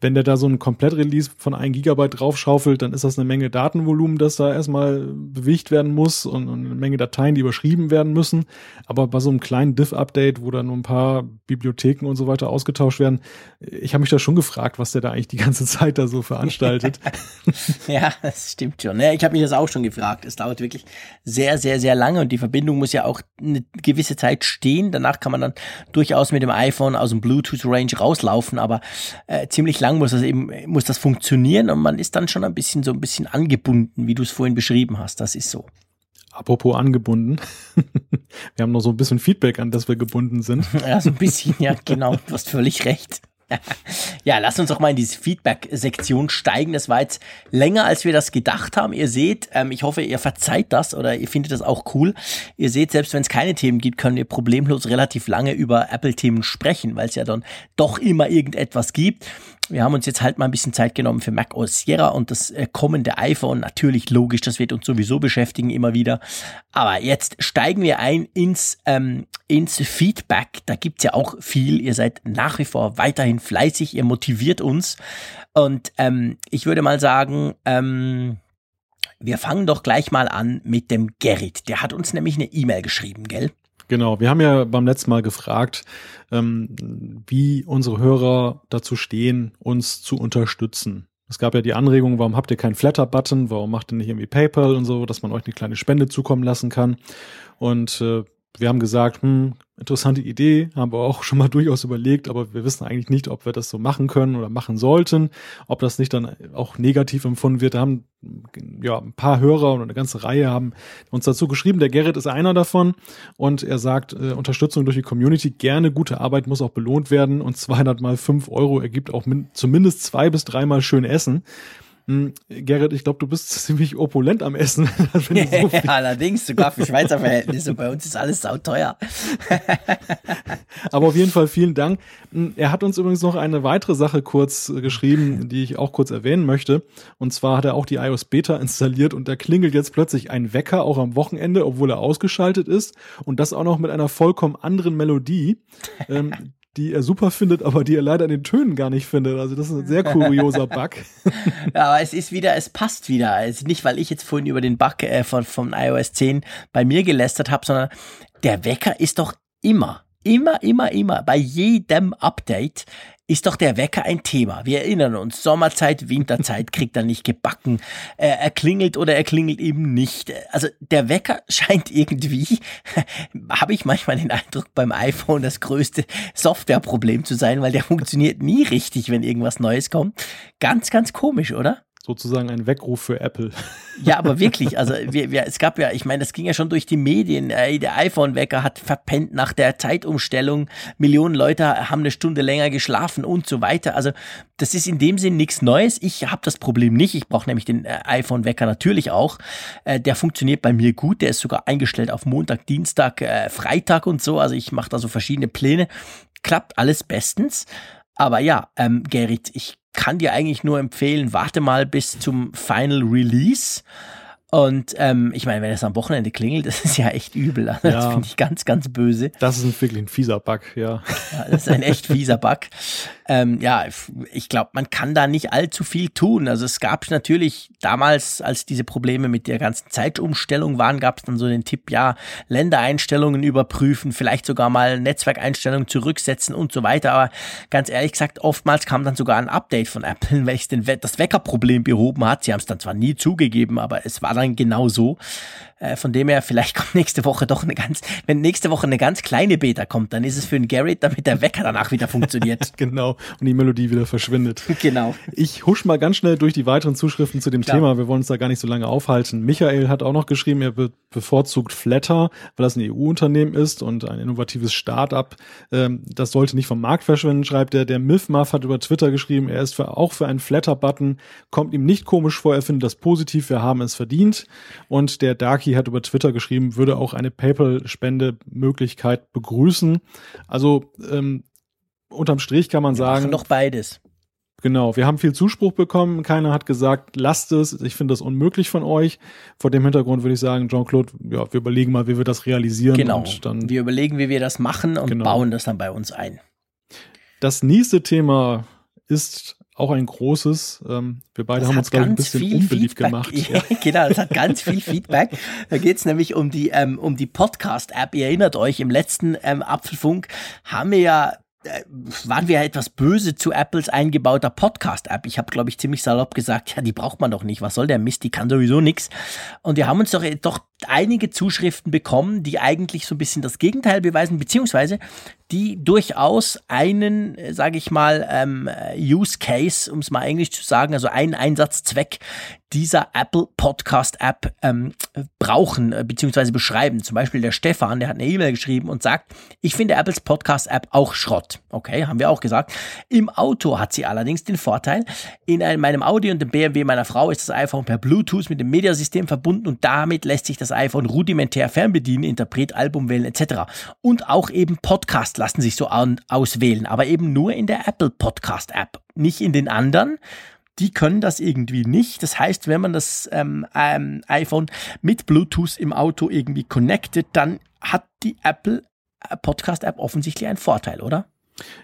wenn der da so ein Komplett-Release von 1 Gigabyte draufschaufelt, dann ist das eine Menge Datenvolumen, das da erstmal bewegt werden muss und, und eine Menge Dateien, die überschrieben werden müssen. Aber bei so einem kleinen Diff-Update, wo dann nur ein paar Bibliotheken und so weiter ausgetauscht werden, ich habe mich da schon gefragt, was der da eigentlich die ganze Zeit da so veranstaltet. ja, das stimmt schon. Ja, ich habe mich das auch schon gefragt. Es dauert wirklich sehr, sehr, sehr lange und die Verbindung muss ja auch eine gewisse Zeit stehen. Danach kann man dann durchaus mit dem iPhone aus dem Bluetooth-Range rauslaufen, aber äh, ziemlich lang lang muss das eben, muss das funktionieren und man ist dann schon ein bisschen so ein bisschen angebunden, wie du es vorhin beschrieben hast. Das ist so. Apropos angebunden. wir haben noch so ein bisschen Feedback, an das wir gebunden sind. ja, so ein bisschen, ja, genau. Du hast völlig recht. Ja, lass uns doch mal in diese Feedback-Sektion steigen. Das war jetzt länger, als wir das gedacht haben. Ihr seht, ähm, ich hoffe, ihr verzeiht das oder ihr findet das auch cool. Ihr seht, selbst wenn es keine Themen gibt, können wir problemlos relativ lange über Apple-Themen sprechen, weil es ja dann doch immer irgendetwas gibt. Wir haben uns jetzt halt mal ein bisschen Zeit genommen für Mac OS Sierra und das äh, kommende iPhone. Natürlich logisch, das wird uns sowieso beschäftigen immer wieder. Aber jetzt steigen wir ein ins, ähm, ins Feedback. Da gibt's ja auch viel. Ihr seid nach wie vor weiterhin fleißig, ihr motiviert uns. Und ähm, ich würde mal sagen, ähm, wir fangen doch gleich mal an mit dem Gerrit. Der hat uns nämlich eine E-Mail geschrieben, gell? Genau, wir haben ja beim letzten Mal gefragt, ähm, wie unsere Hörer dazu stehen, uns zu unterstützen. Es gab ja die Anregung, warum habt ihr keinen Flatter-Button, warum macht ihr nicht irgendwie PayPal und so, dass man euch eine kleine Spende zukommen lassen kann. Und äh, wir haben gesagt, hm, interessante Idee, haben wir auch schon mal durchaus überlegt, aber wir wissen eigentlich nicht, ob wir das so machen können oder machen sollten, ob das nicht dann auch negativ empfunden wird. Da haben ja ein paar Hörer und eine ganze Reihe haben uns dazu geschrieben. Der Gerrit ist einer davon und er sagt, äh, Unterstützung durch die Community, gerne gute Arbeit muss auch belohnt werden und 200 mal 5 Euro ergibt auch zumindest zwei bis dreimal schön Essen. Hm, Gerrit, ich glaube, du bist ziemlich opulent am Essen. so ja, allerdings, sogar für Schweizer Verhältnisse. Bei uns ist alles sauteuer. Aber auf jeden Fall vielen Dank. Hm, er hat uns übrigens noch eine weitere Sache kurz äh, geschrieben, die ich auch kurz erwähnen möchte. Und zwar hat er auch die iOS Beta installiert und da klingelt jetzt plötzlich ein Wecker, auch am Wochenende, obwohl er ausgeschaltet ist. Und das auch noch mit einer vollkommen anderen Melodie. Ähm, die er super findet, aber die er leider in den Tönen gar nicht findet. Also das ist ein sehr kurioser Bug. ja, aber es ist wieder, es passt wieder. Also nicht, weil ich jetzt vorhin über den Bug äh, von, von iOS 10 bei mir gelästert habe, sondern der Wecker ist doch immer, immer, immer, immer bei jedem Update ist doch der Wecker ein Thema. Wir erinnern uns, Sommerzeit, Winterzeit kriegt er nicht gebacken. Er, er klingelt oder er klingelt eben nicht. Also der Wecker scheint irgendwie, habe ich manchmal den Eindruck, beim iPhone das größte Softwareproblem zu sein, weil der funktioniert nie richtig, wenn irgendwas Neues kommt. Ganz, ganz komisch, oder? Sozusagen ein Weckruf für Apple. Ja, aber wirklich, also wir, wir, es gab ja, ich meine, das ging ja schon durch die Medien. Äh, der iPhone-Wecker hat verpennt nach der Zeitumstellung. Millionen Leute haben eine Stunde länger geschlafen und so weiter. Also das ist in dem Sinn nichts Neues. Ich habe das Problem nicht. Ich brauche nämlich den äh, iPhone-Wecker natürlich auch. Äh, der funktioniert bei mir gut. Der ist sogar eingestellt auf Montag, Dienstag, äh, Freitag und so. Also ich mache da so verschiedene Pläne. Klappt alles bestens. Aber ja, ähm, Gerrit, ich kann dir eigentlich nur empfehlen, warte mal bis zum Final Release Und ähm, ich meine, wenn es am Wochenende klingelt, das ist ja echt übel. Das ja, finde ich ganz, ganz böse. Das ist wirklich ein fieser Bug, ja. ja das ist ein echt fieser Bug. Ähm, ja, ich glaube, man kann da nicht allzu viel tun. Also es gab natürlich damals, als diese Probleme mit der ganzen Zeitumstellung waren, gab es dann so den Tipp, ja, Ländereinstellungen überprüfen, vielleicht sogar mal Netzwerkeinstellungen zurücksetzen und so weiter. Aber ganz ehrlich gesagt, oftmals kam dann sogar ein Update von Apple, welches den, das Weckerproblem behoben hat. Sie haben es dann zwar nie zugegeben, aber es war dann dann genau so. Äh, von dem her, vielleicht kommt nächste Woche doch eine ganz, wenn nächste Woche eine ganz kleine Beta kommt, dann ist es für einen Garrett, damit der Wecker danach wieder funktioniert. genau. Und die Melodie wieder verschwindet. Genau. Ich husch mal ganz schnell durch die weiteren Zuschriften zu dem Klar. Thema. Wir wollen uns da gar nicht so lange aufhalten. Michael hat auch noch geschrieben, er be bevorzugt Flatter, weil das ein EU-Unternehmen ist und ein innovatives Start-up. Ähm, das sollte nicht vom Markt verschwinden, schreibt er. Der Milfmuff hat über Twitter geschrieben, er ist für, auch für einen Flatter-Button. Kommt ihm nicht komisch vor, er findet das positiv, wir haben es verdient. Und der Darky hat über Twitter geschrieben, würde auch eine PayPal-Spendemöglichkeit begrüßen. Also ähm, unterm Strich kann man sagen. noch beides. Genau, wir haben viel Zuspruch bekommen. Keiner hat gesagt, lasst es. Ich finde das unmöglich von euch. Vor dem Hintergrund würde ich sagen, Jean-Claude, ja, wir überlegen mal, wie wir das realisieren. Genau. wir überlegen, wie wir das machen und genau. bauen das dann bei uns ein. Das nächste Thema ist auch ein großes. Ähm, wir beide das haben uns, glaube ich, ein bisschen unbeliebt Feedback. gemacht. Ja. genau, das hat ganz viel Feedback. Da geht es nämlich um die, ähm, um die Podcast-App. Ihr erinnert euch, im letzten ähm, Apfelfunk haben wir ja äh, waren wir ja etwas böse zu Apples eingebauter Podcast-App. Ich habe, glaube ich, ziemlich salopp gesagt, ja, die braucht man doch nicht. Was soll der Mist? Die kann sowieso nichts. Und wir haben uns doch, doch einige Zuschriften bekommen, die eigentlich so ein bisschen das Gegenteil beweisen, beziehungsweise die durchaus einen, äh, sage ich mal, ähm, Use Case, um es mal englisch zu sagen, also einen Einsatzzweck dieser Apple Podcast App ähm, brauchen äh, beziehungsweise beschreiben. Zum Beispiel der Stefan, der hat eine E-Mail geschrieben und sagt, ich finde Apples Podcast App auch Schrott. Okay, haben wir auch gesagt. Im Auto hat sie allerdings den Vorteil, in einem, meinem Audi und dem BMW meiner Frau ist das iPhone per Bluetooth mit dem Mediasystem verbunden und damit lässt sich das iPhone rudimentär fernbedienen, Interpret, Album wählen etc. Und auch eben Podcast lassen sich so auswählen, aber eben nur in der Apple Podcast App, nicht in den anderen die können das irgendwie nicht. Das heißt, wenn man das ähm, ähm, iPhone mit Bluetooth im Auto irgendwie connectet, dann hat die Apple äh, Podcast App offensichtlich einen Vorteil, oder?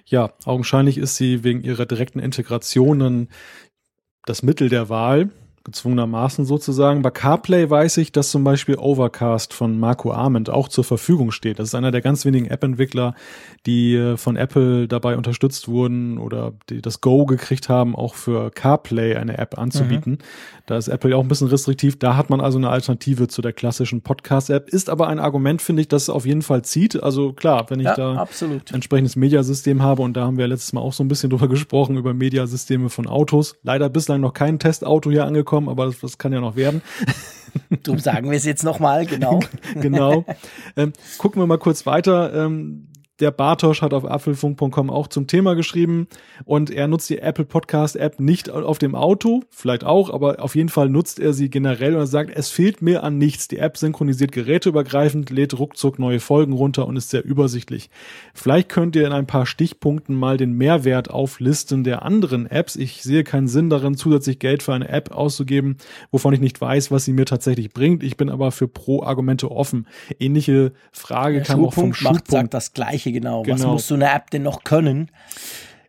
Ja, augenscheinlich ist sie wegen ihrer direkten Integrationen das Mittel der Wahl gezwungenermaßen sozusagen. Bei CarPlay weiß ich, dass zum Beispiel Overcast von Marco Arment auch zur Verfügung steht. Das ist einer der ganz wenigen App-Entwickler, die äh, von Apple dabei unterstützt wurden oder die das Go gekriegt haben, auch für CarPlay eine App anzubieten. Mhm. Da ist Apple auch ein bisschen restriktiv. Da hat man also eine Alternative zu der klassischen Podcast-App. Ist aber ein Argument, finde ich, das auf jeden Fall zieht. Also klar, wenn ich ja, da absolut. entsprechendes Mediasystem habe und da haben wir letztes Mal auch so ein bisschen drüber gesprochen, über Mediasysteme von Autos. Leider bislang noch kein Testauto hier angekommen bekommen, aber das, das kann ja noch werden. Du sagen wir es jetzt nochmal, genau. genau. Ähm, gucken wir mal kurz weiter. Ähm, der Bartosch hat auf apfelfunk.com auch zum Thema geschrieben und er nutzt die Apple Podcast App nicht auf dem Auto, vielleicht auch, aber auf jeden Fall nutzt er sie generell und er sagt, es fehlt mir an nichts. Die App synchronisiert geräteübergreifend, lädt ruckzuck neue Folgen runter und ist sehr übersichtlich. Vielleicht könnt ihr in ein paar Stichpunkten mal den Mehrwert auflisten der anderen Apps. Ich sehe keinen Sinn darin, zusätzlich Geld für eine App auszugeben, wovon ich nicht weiß, was sie mir tatsächlich bringt. Ich bin aber für Pro-Argumente offen. Ähnliche Frage der kam auch vom Schulpunkt. Macht, sagt das gleiche Gleiche, genau. genau. Was muss so eine App denn noch können?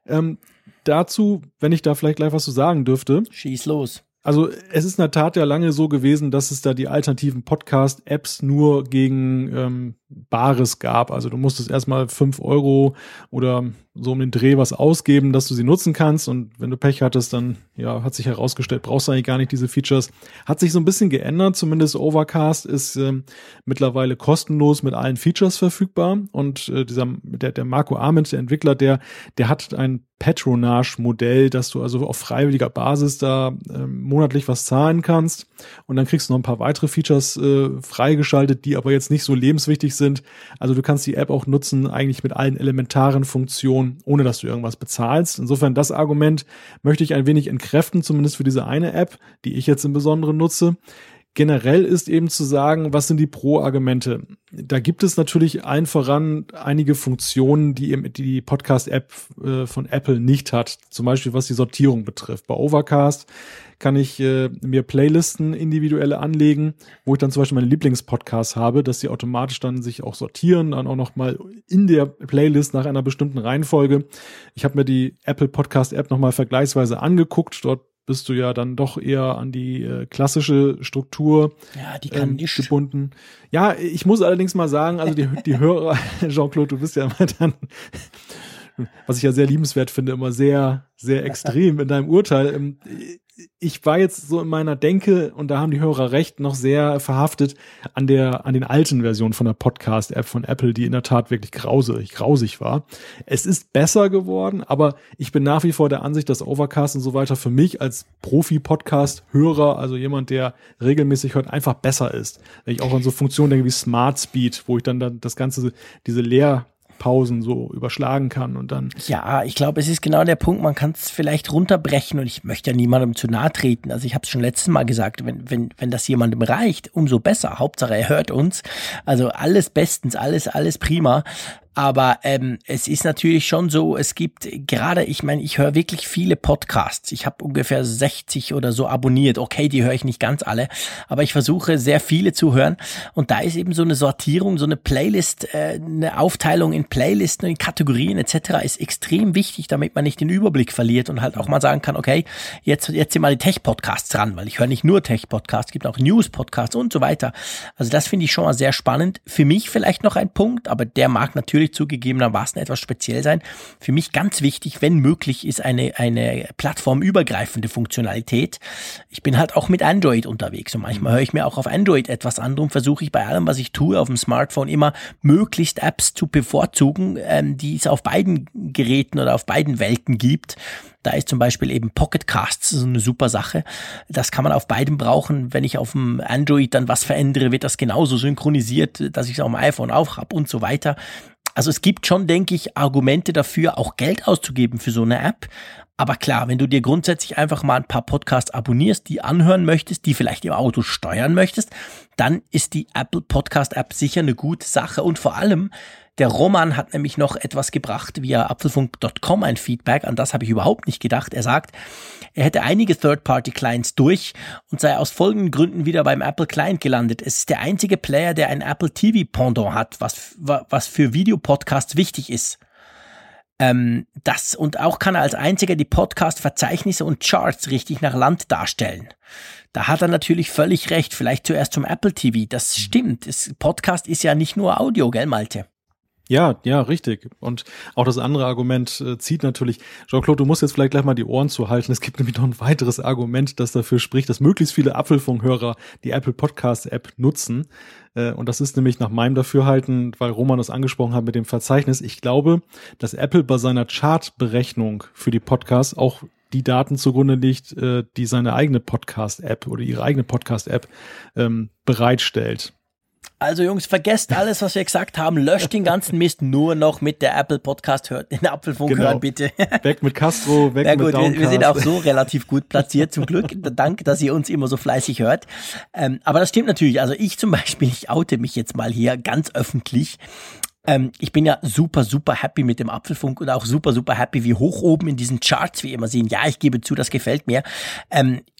Ähm, dazu, wenn ich da vielleicht gleich was zu sagen dürfte. Schieß los. Also es ist in der Tat ja lange so gewesen, dass es da die alternativen Podcast-Apps nur gegen ähm, Bares gab. Also du musstest erstmal fünf Euro oder so um den Dreh was ausgeben, dass du sie nutzen kannst. Und wenn du Pech hattest, dann ja, hat sich herausgestellt, brauchst du eigentlich gar nicht diese Features. Hat sich so ein bisschen geändert. Zumindest Overcast ist ähm, mittlerweile kostenlos mit allen Features verfügbar. Und äh, dieser, der, der Marco Arment, der Entwickler, der, der hat ein Patronage-Modell, dass du also auf freiwilliger Basis da äh, monatlich was zahlen kannst. Und dann kriegst du noch ein paar weitere Features äh, freigeschaltet, die aber jetzt nicht so lebenswichtig sind. Also du kannst die App auch nutzen, eigentlich mit allen elementaren Funktionen, ohne dass du irgendwas bezahlst. Insofern das Argument möchte ich ein wenig entkräften, zumindest für diese eine App, die ich jetzt im Besonderen nutze. generell ist eben zu sagen, was sind die Pro-Argumente? Da gibt es natürlich allen voran einige Funktionen, die die Podcast-App äh, von Apple nicht hat. Zum Beispiel was die Sortierung betrifft. Bei Overcast kann ich äh, mir Playlisten individuelle anlegen, wo ich dann zum Beispiel meine Lieblingspodcasts habe, dass sie automatisch dann sich auch sortieren, dann auch noch mal in der Playlist nach einer bestimmten Reihenfolge. Ich habe mir die Apple Podcast App noch mal vergleichsweise angeguckt. Dort bist du ja dann doch eher an die äh, klassische Struktur ja, die kann ähm, nicht. gebunden. Ja, ich muss allerdings mal sagen, also die, die Hörer, Jean-Claude, du bist ja immer dann was ich ja sehr liebenswert finde, immer sehr, sehr extrem in deinem Urteil. Ich war jetzt so in meiner Denke, und da haben die Hörer recht, noch sehr verhaftet an der, an den alten Versionen von der Podcast-App von Apple, die in der Tat wirklich grausig, grausig war. Es ist besser geworden, aber ich bin nach wie vor der Ansicht, dass Overcast und so weiter für mich als Profi-Podcast-Hörer, also jemand, der regelmäßig hört, einfach besser ist. Wenn ich auch an so Funktionen denke wie Smart Speed, wo ich dann, dann das Ganze, diese Leer, Pausen so überschlagen kann und dann. Ja, ich glaube, es ist genau der Punkt, man kann es vielleicht runterbrechen und ich möchte ja niemandem zu nahe treten. Also ich habe es schon letztes Mal gesagt, wenn, wenn, wenn das jemandem reicht, umso besser. Hauptsache er hört uns. Also alles bestens, alles, alles prima. Aber ähm, es ist natürlich schon so, es gibt gerade, ich meine, ich höre wirklich viele Podcasts. Ich habe ungefähr 60 oder so abonniert. Okay, die höre ich nicht ganz alle, aber ich versuche sehr viele zu hören. Und da ist eben so eine Sortierung, so eine Playlist, äh, eine Aufteilung in Playlisten, in Kategorien etc. ist extrem wichtig, damit man nicht den Überblick verliert und halt auch mal sagen kann, okay, jetzt, jetzt sind mal die Tech-Podcasts dran, weil ich höre nicht nur Tech-Podcasts, gibt auch News-Podcasts und so weiter. Also das finde ich schon mal sehr spannend. Für mich vielleicht noch ein Punkt, aber der mag natürlich natürlich zugegebenermaßen etwas speziell sein. Für mich ganz wichtig, wenn möglich, ist eine, eine plattformübergreifende Funktionalität. Ich bin halt auch mit Android unterwegs und manchmal höre ich mir auch auf Android etwas an. Darum versuche ich bei allem, was ich tue, auf dem Smartphone immer möglichst Apps zu bevorzugen, ähm, die es auf beiden Geräten oder auf beiden Welten gibt. Da ist zum Beispiel eben Pocket Casts so eine super Sache. Das kann man auf beiden brauchen. Wenn ich auf dem Android dann was verändere, wird das genauso synchronisiert, dass ich es auf dem iPhone auch habe und so weiter. Also es gibt schon, denke ich, Argumente dafür, auch Geld auszugeben für so eine App. Aber klar, wenn du dir grundsätzlich einfach mal ein paar Podcasts abonnierst, die anhören möchtest, die vielleicht im Auto steuern möchtest, dann ist die Apple Podcast App sicher eine gute Sache. Und vor allem, der Roman hat nämlich noch etwas gebracht via apfelfunk.com, ein Feedback, an das habe ich überhaupt nicht gedacht. Er sagt, er hätte einige Third-Party-Clients durch und sei aus folgenden Gründen wieder beim Apple Client gelandet. Es ist der einzige Player, der ein Apple TV Pendant hat, was, was für Videopodcasts wichtig ist. Ähm, das und auch kann er als einziger die Podcast-Verzeichnisse und Charts richtig nach Land darstellen. Da hat er natürlich völlig recht. Vielleicht zuerst zum Apple TV. Das stimmt. Das Podcast ist ja nicht nur Audio, gell, Malte? Ja, ja, richtig. Und auch das andere Argument äh, zieht natürlich, Jean-Claude, du musst jetzt vielleicht gleich mal die Ohren zuhalten. Es gibt nämlich noch ein weiteres Argument, das dafür spricht, dass möglichst viele Apfelfunkhörer die Apple Podcast App nutzen. Äh, und das ist nämlich nach meinem Dafürhalten, weil Roman das angesprochen hat mit dem Verzeichnis. Ich glaube, dass Apple bei seiner Chartberechnung für die Podcasts auch die Daten zugrunde legt, äh, die seine eigene Podcast-App oder ihre eigene Podcast-App ähm, bereitstellt. Also Jungs, vergesst alles, was wir gesagt haben. Löscht den ganzen Mist nur noch mit der Apple Podcast hört. Den Apfelfunk genau. hören, bitte. Weg mit Castro, weg ja, gut, mit Downcast. Wir, sind auch so relativ gut platziert, zum Glück. Danke, dass ihr uns immer so fleißig hört. Ähm, aber das stimmt natürlich. Also ich zum Beispiel, ich oute mich jetzt mal hier ganz öffentlich. Ähm, ich bin ja super, super happy mit dem Apfelfunk und auch super, super happy, wie hoch oben in diesen Charts wir immer sehen. Ja, ich gebe zu, das gefällt mir.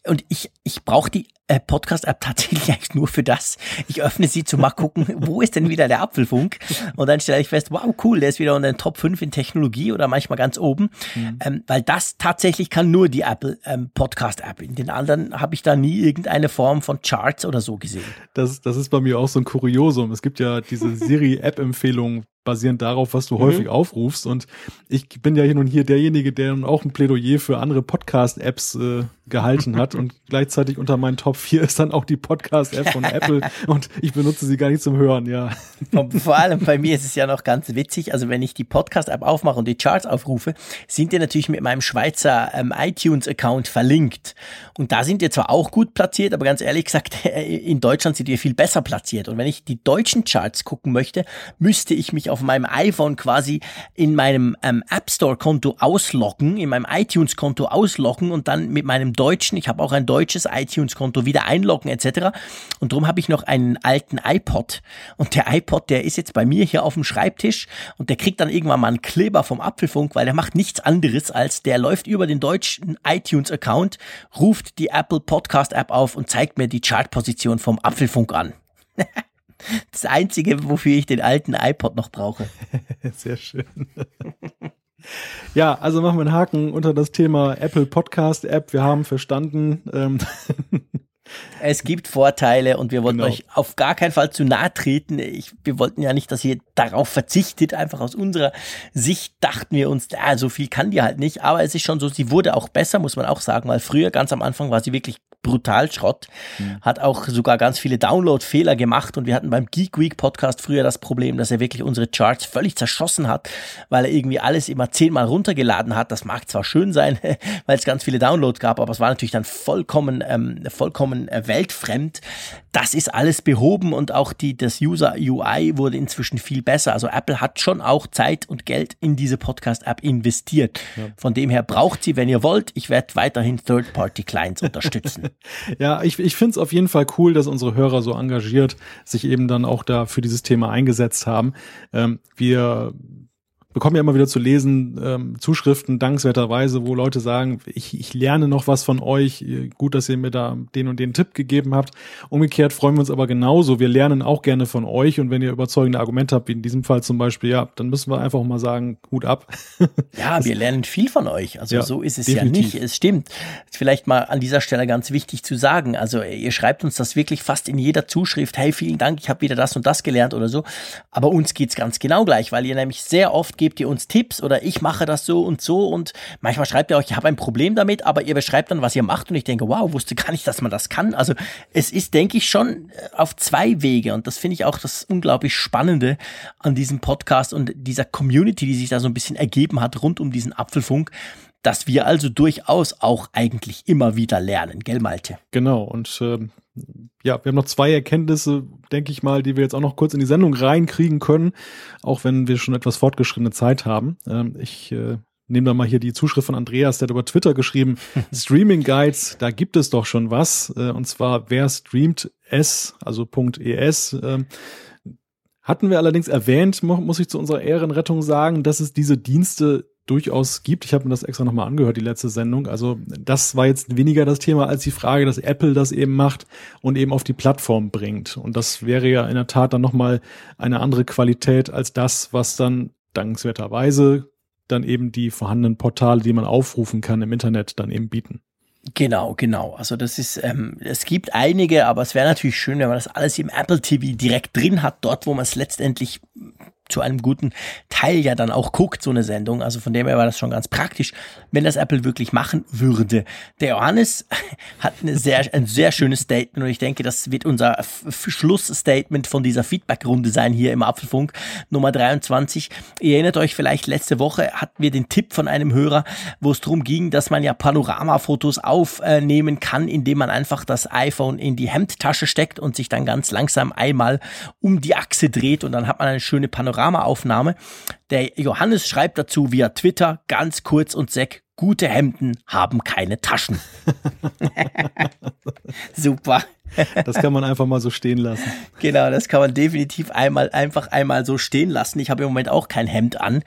Und ich, ich brauche die äh, Podcast-App tatsächlich eigentlich nur für das. Ich öffne sie zu mal gucken, wo ist denn wieder der Apfelfunk? Und dann stelle ich fest, wow, cool, der ist wieder unter den Top 5 in Technologie oder manchmal ganz oben. Mhm. Ähm, weil das tatsächlich kann nur die Apple ähm, Podcast-App. In den anderen habe ich da nie irgendeine Form von Charts oder so gesehen. Das, das ist bei mir auch so ein Kuriosum. Es gibt ja diese Siri-App-Empfehlung basierend darauf, was du mhm. häufig aufrufst. Und ich bin ja hier nun hier derjenige, der nun auch ein Plädoyer für andere Podcast-Apps äh, gehalten hat und gleichzeitig unter meinen Top 4 ist dann auch die Podcast-App von Apple und ich benutze sie gar nicht zum Hören, ja. Und vor allem bei mir ist es ja noch ganz witzig, also wenn ich die Podcast-App aufmache und die Charts aufrufe, sind die natürlich mit meinem Schweizer ähm, iTunes-Account verlinkt. Und da sind die zwar auch gut platziert, aber ganz ehrlich gesagt, in Deutschland sind die viel besser platziert. Und wenn ich die deutschen Charts gucken möchte, müsste ich mich auf meinem iPhone quasi in meinem ähm, App Store-Konto ausloggen, in meinem iTunes-Konto ausloggen und dann mit meinem Deutschen. Ich habe auch ein deutsches iTunes-Konto, wieder einloggen etc. Und darum habe ich noch einen alten iPod. Und der iPod, der ist jetzt bei mir hier auf dem Schreibtisch und der kriegt dann irgendwann mal einen Kleber vom Apfelfunk, weil der macht nichts anderes als der läuft über den deutschen iTunes-Account, ruft die Apple Podcast-App auf und zeigt mir die Chartposition vom Apfelfunk an. Das Einzige, wofür ich den alten iPod noch brauche. Sehr schön. Ja, also machen wir einen Haken unter das Thema Apple Podcast App. Wir haben verstanden. Ähm es gibt Vorteile und wir wollten genau. euch auf gar keinen Fall zu nahe treten. Ich, wir wollten ja nicht, dass ihr darauf verzichtet. Einfach aus unserer Sicht dachten wir uns, ah, so viel kann die halt nicht. Aber es ist schon so, sie wurde auch besser, muss man auch sagen, weil früher ganz am Anfang war sie wirklich brutal Schrott. Mhm. Hat auch sogar ganz viele Download-Fehler gemacht und wir hatten beim Geek Week Podcast früher das Problem, dass er wirklich unsere Charts völlig zerschossen hat, weil er irgendwie alles immer zehnmal runtergeladen hat. Das mag zwar schön sein, weil es ganz viele Downloads gab, aber es war natürlich dann vollkommen, ähm, vollkommen äh, weltfremd. Das ist alles behoben und auch die, das User UI wurde inzwischen viel besser. Also Apple hat schon auch Zeit und Geld in diese Podcast-App investiert. Ja. Von dem her braucht sie, wenn ihr wollt. Ich werde weiterhin Third-Party-Clients unterstützen. ja, ich, ich finde es auf jeden Fall cool, dass unsere Hörer so engagiert sich eben dann auch da für dieses Thema eingesetzt haben. Ähm, wir bekomme ja immer wieder zu lesen, ähm, Zuschriften dankenswerterweise, wo Leute sagen, ich, ich lerne noch was von euch, gut, dass ihr mir da den und den Tipp gegeben habt. Umgekehrt freuen wir uns aber genauso, wir lernen auch gerne von euch und wenn ihr überzeugende Argumente habt, wie in diesem Fall zum Beispiel, ja, dann müssen wir einfach mal sagen, Hut ab. Ja, wir lernen viel von euch, also ja, so ist es definitiv. ja nicht, es stimmt. Vielleicht mal an dieser Stelle ganz wichtig zu sagen, also ihr schreibt uns das wirklich fast in jeder Zuschrift, hey, vielen Dank, ich habe wieder das und das gelernt oder so, aber uns geht's ganz genau gleich, weil ihr nämlich sehr oft gebt ihr uns Tipps oder ich mache das so und so und manchmal schreibt ihr euch, ich habe ein Problem damit, aber ihr beschreibt dann, was ihr macht und ich denke, wow, wusste gar nicht, dass man das kann. Also es ist, denke ich, schon äh, auf zwei Wege und das finde ich auch das unglaublich Spannende an diesem Podcast und dieser Community, die sich da so ein bisschen ergeben hat rund um diesen Apfelfunk dass wir also durchaus auch eigentlich immer wieder lernen, gell Malte? Genau, und äh, ja, wir haben noch zwei Erkenntnisse, denke ich mal, die wir jetzt auch noch kurz in die Sendung reinkriegen können, auch wenn wir schon etwas fortgeschrittene Zeit haben. Ähm, ich äh, nehme da mal hier die Zuschrift von Andreas, der hat über Twitter geschrieben, Streaming Guides, da gibt es doch schon was, äh, und zwar wer streamt es, also .es, äh, hatten wir allerdings erwähnt, muss ich zu unserer Ehrenrettung sagen, dass es diese Dienste durchaus gibt. Ich habe mir das extra nochmal angehört, die letzte Sendung. Also das war jetzt weniger das Thema als die Frage, dass Apple das eben macht und eben auf die Plattform bringt. Und das wäre ja in der Tat dann nochmal eine andere Qualität als das, was dann dankenswerterweise dann eben die vorhandenen Portale, die man aufrufen kann im Internet, dann eben bieten. Genau, genau. Also das ist, ähm, es gibt einige, aber es wäre natürlich schön, wenn man das alles im Apple TV direkt drin hat, dort, wo man es letztendlich zu einem guten Teil ja dann auch guckt, so eine Sendung. Also von dem her war das schon ganz praktisch, wenn das Apple wirklich machen würde. Der Johannes hat sehr, ein sehr schönes Statement und ich denke, das wird unser Schlussstatement von dieser Feedback-Runde sein hier im Apfelfunk Nummer 23. Ihr erinnert euch vielleicht, letzte Woche hatten wir den Tipp von einem Hörer, wo es darum ging, dass man ja Panoramafotos aufnehmen kann, indem man einfach das iPhone in die Hemdtasche steckt und sich dann ganz langsam einmal um die Achse dreht und dann hat man eine schöne Panoramaaufnahme. Der Johannes schreibt dazu via Twitter ganz kurz und sec, gute Hemden haben keine Taschen. Super. Das kann man einfach mal so stehen lassen. Genau, das kann man definitiv einmal, einfach einmal so stehen lassen. Ich habe im Moment auch kein Hemd an.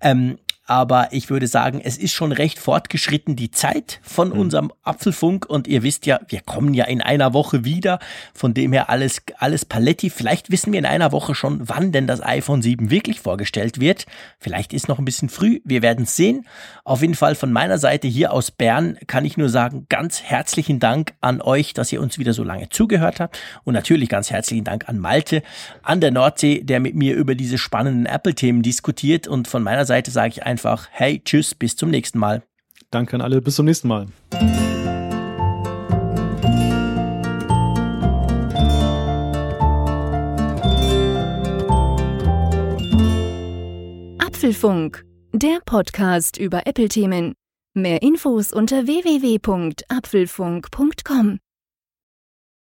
Ähm, aber ich würde sagen, es ist schon recht fortgeschritten die Zeit von mhm. unserem Apfelfunk und ihr wisst ja, wir kommen ja in einer Woche wieder, von dem her alles, alles Paletti. Vielleicht wissen wir in einer Woche schon, wann denn das iPhone 7 wirklich vorgestellt wird. Vielleicht ist noch ein bisschen früh, wir werden es sehen. Auf jeden Fall von meiner Seite hier aus Bern kann ich nur sagen, ganz herzlichen Dank an euch, dass ihr uns wieder so lange zugehört habt und natürlich ganz herzlichen Dank an Malte an der Nordsee, der mit mir über diese spannenden Apple-Themen diskutiert und von meiner Seite sage ich einfach, hey, tschüss, bis zum nächsten Mal. Danke an alle, bis zum nächsten Mal. Apfelfunk, der Podcast über Apple-Themen. Mehr Infos unter www.apfelfunk.com.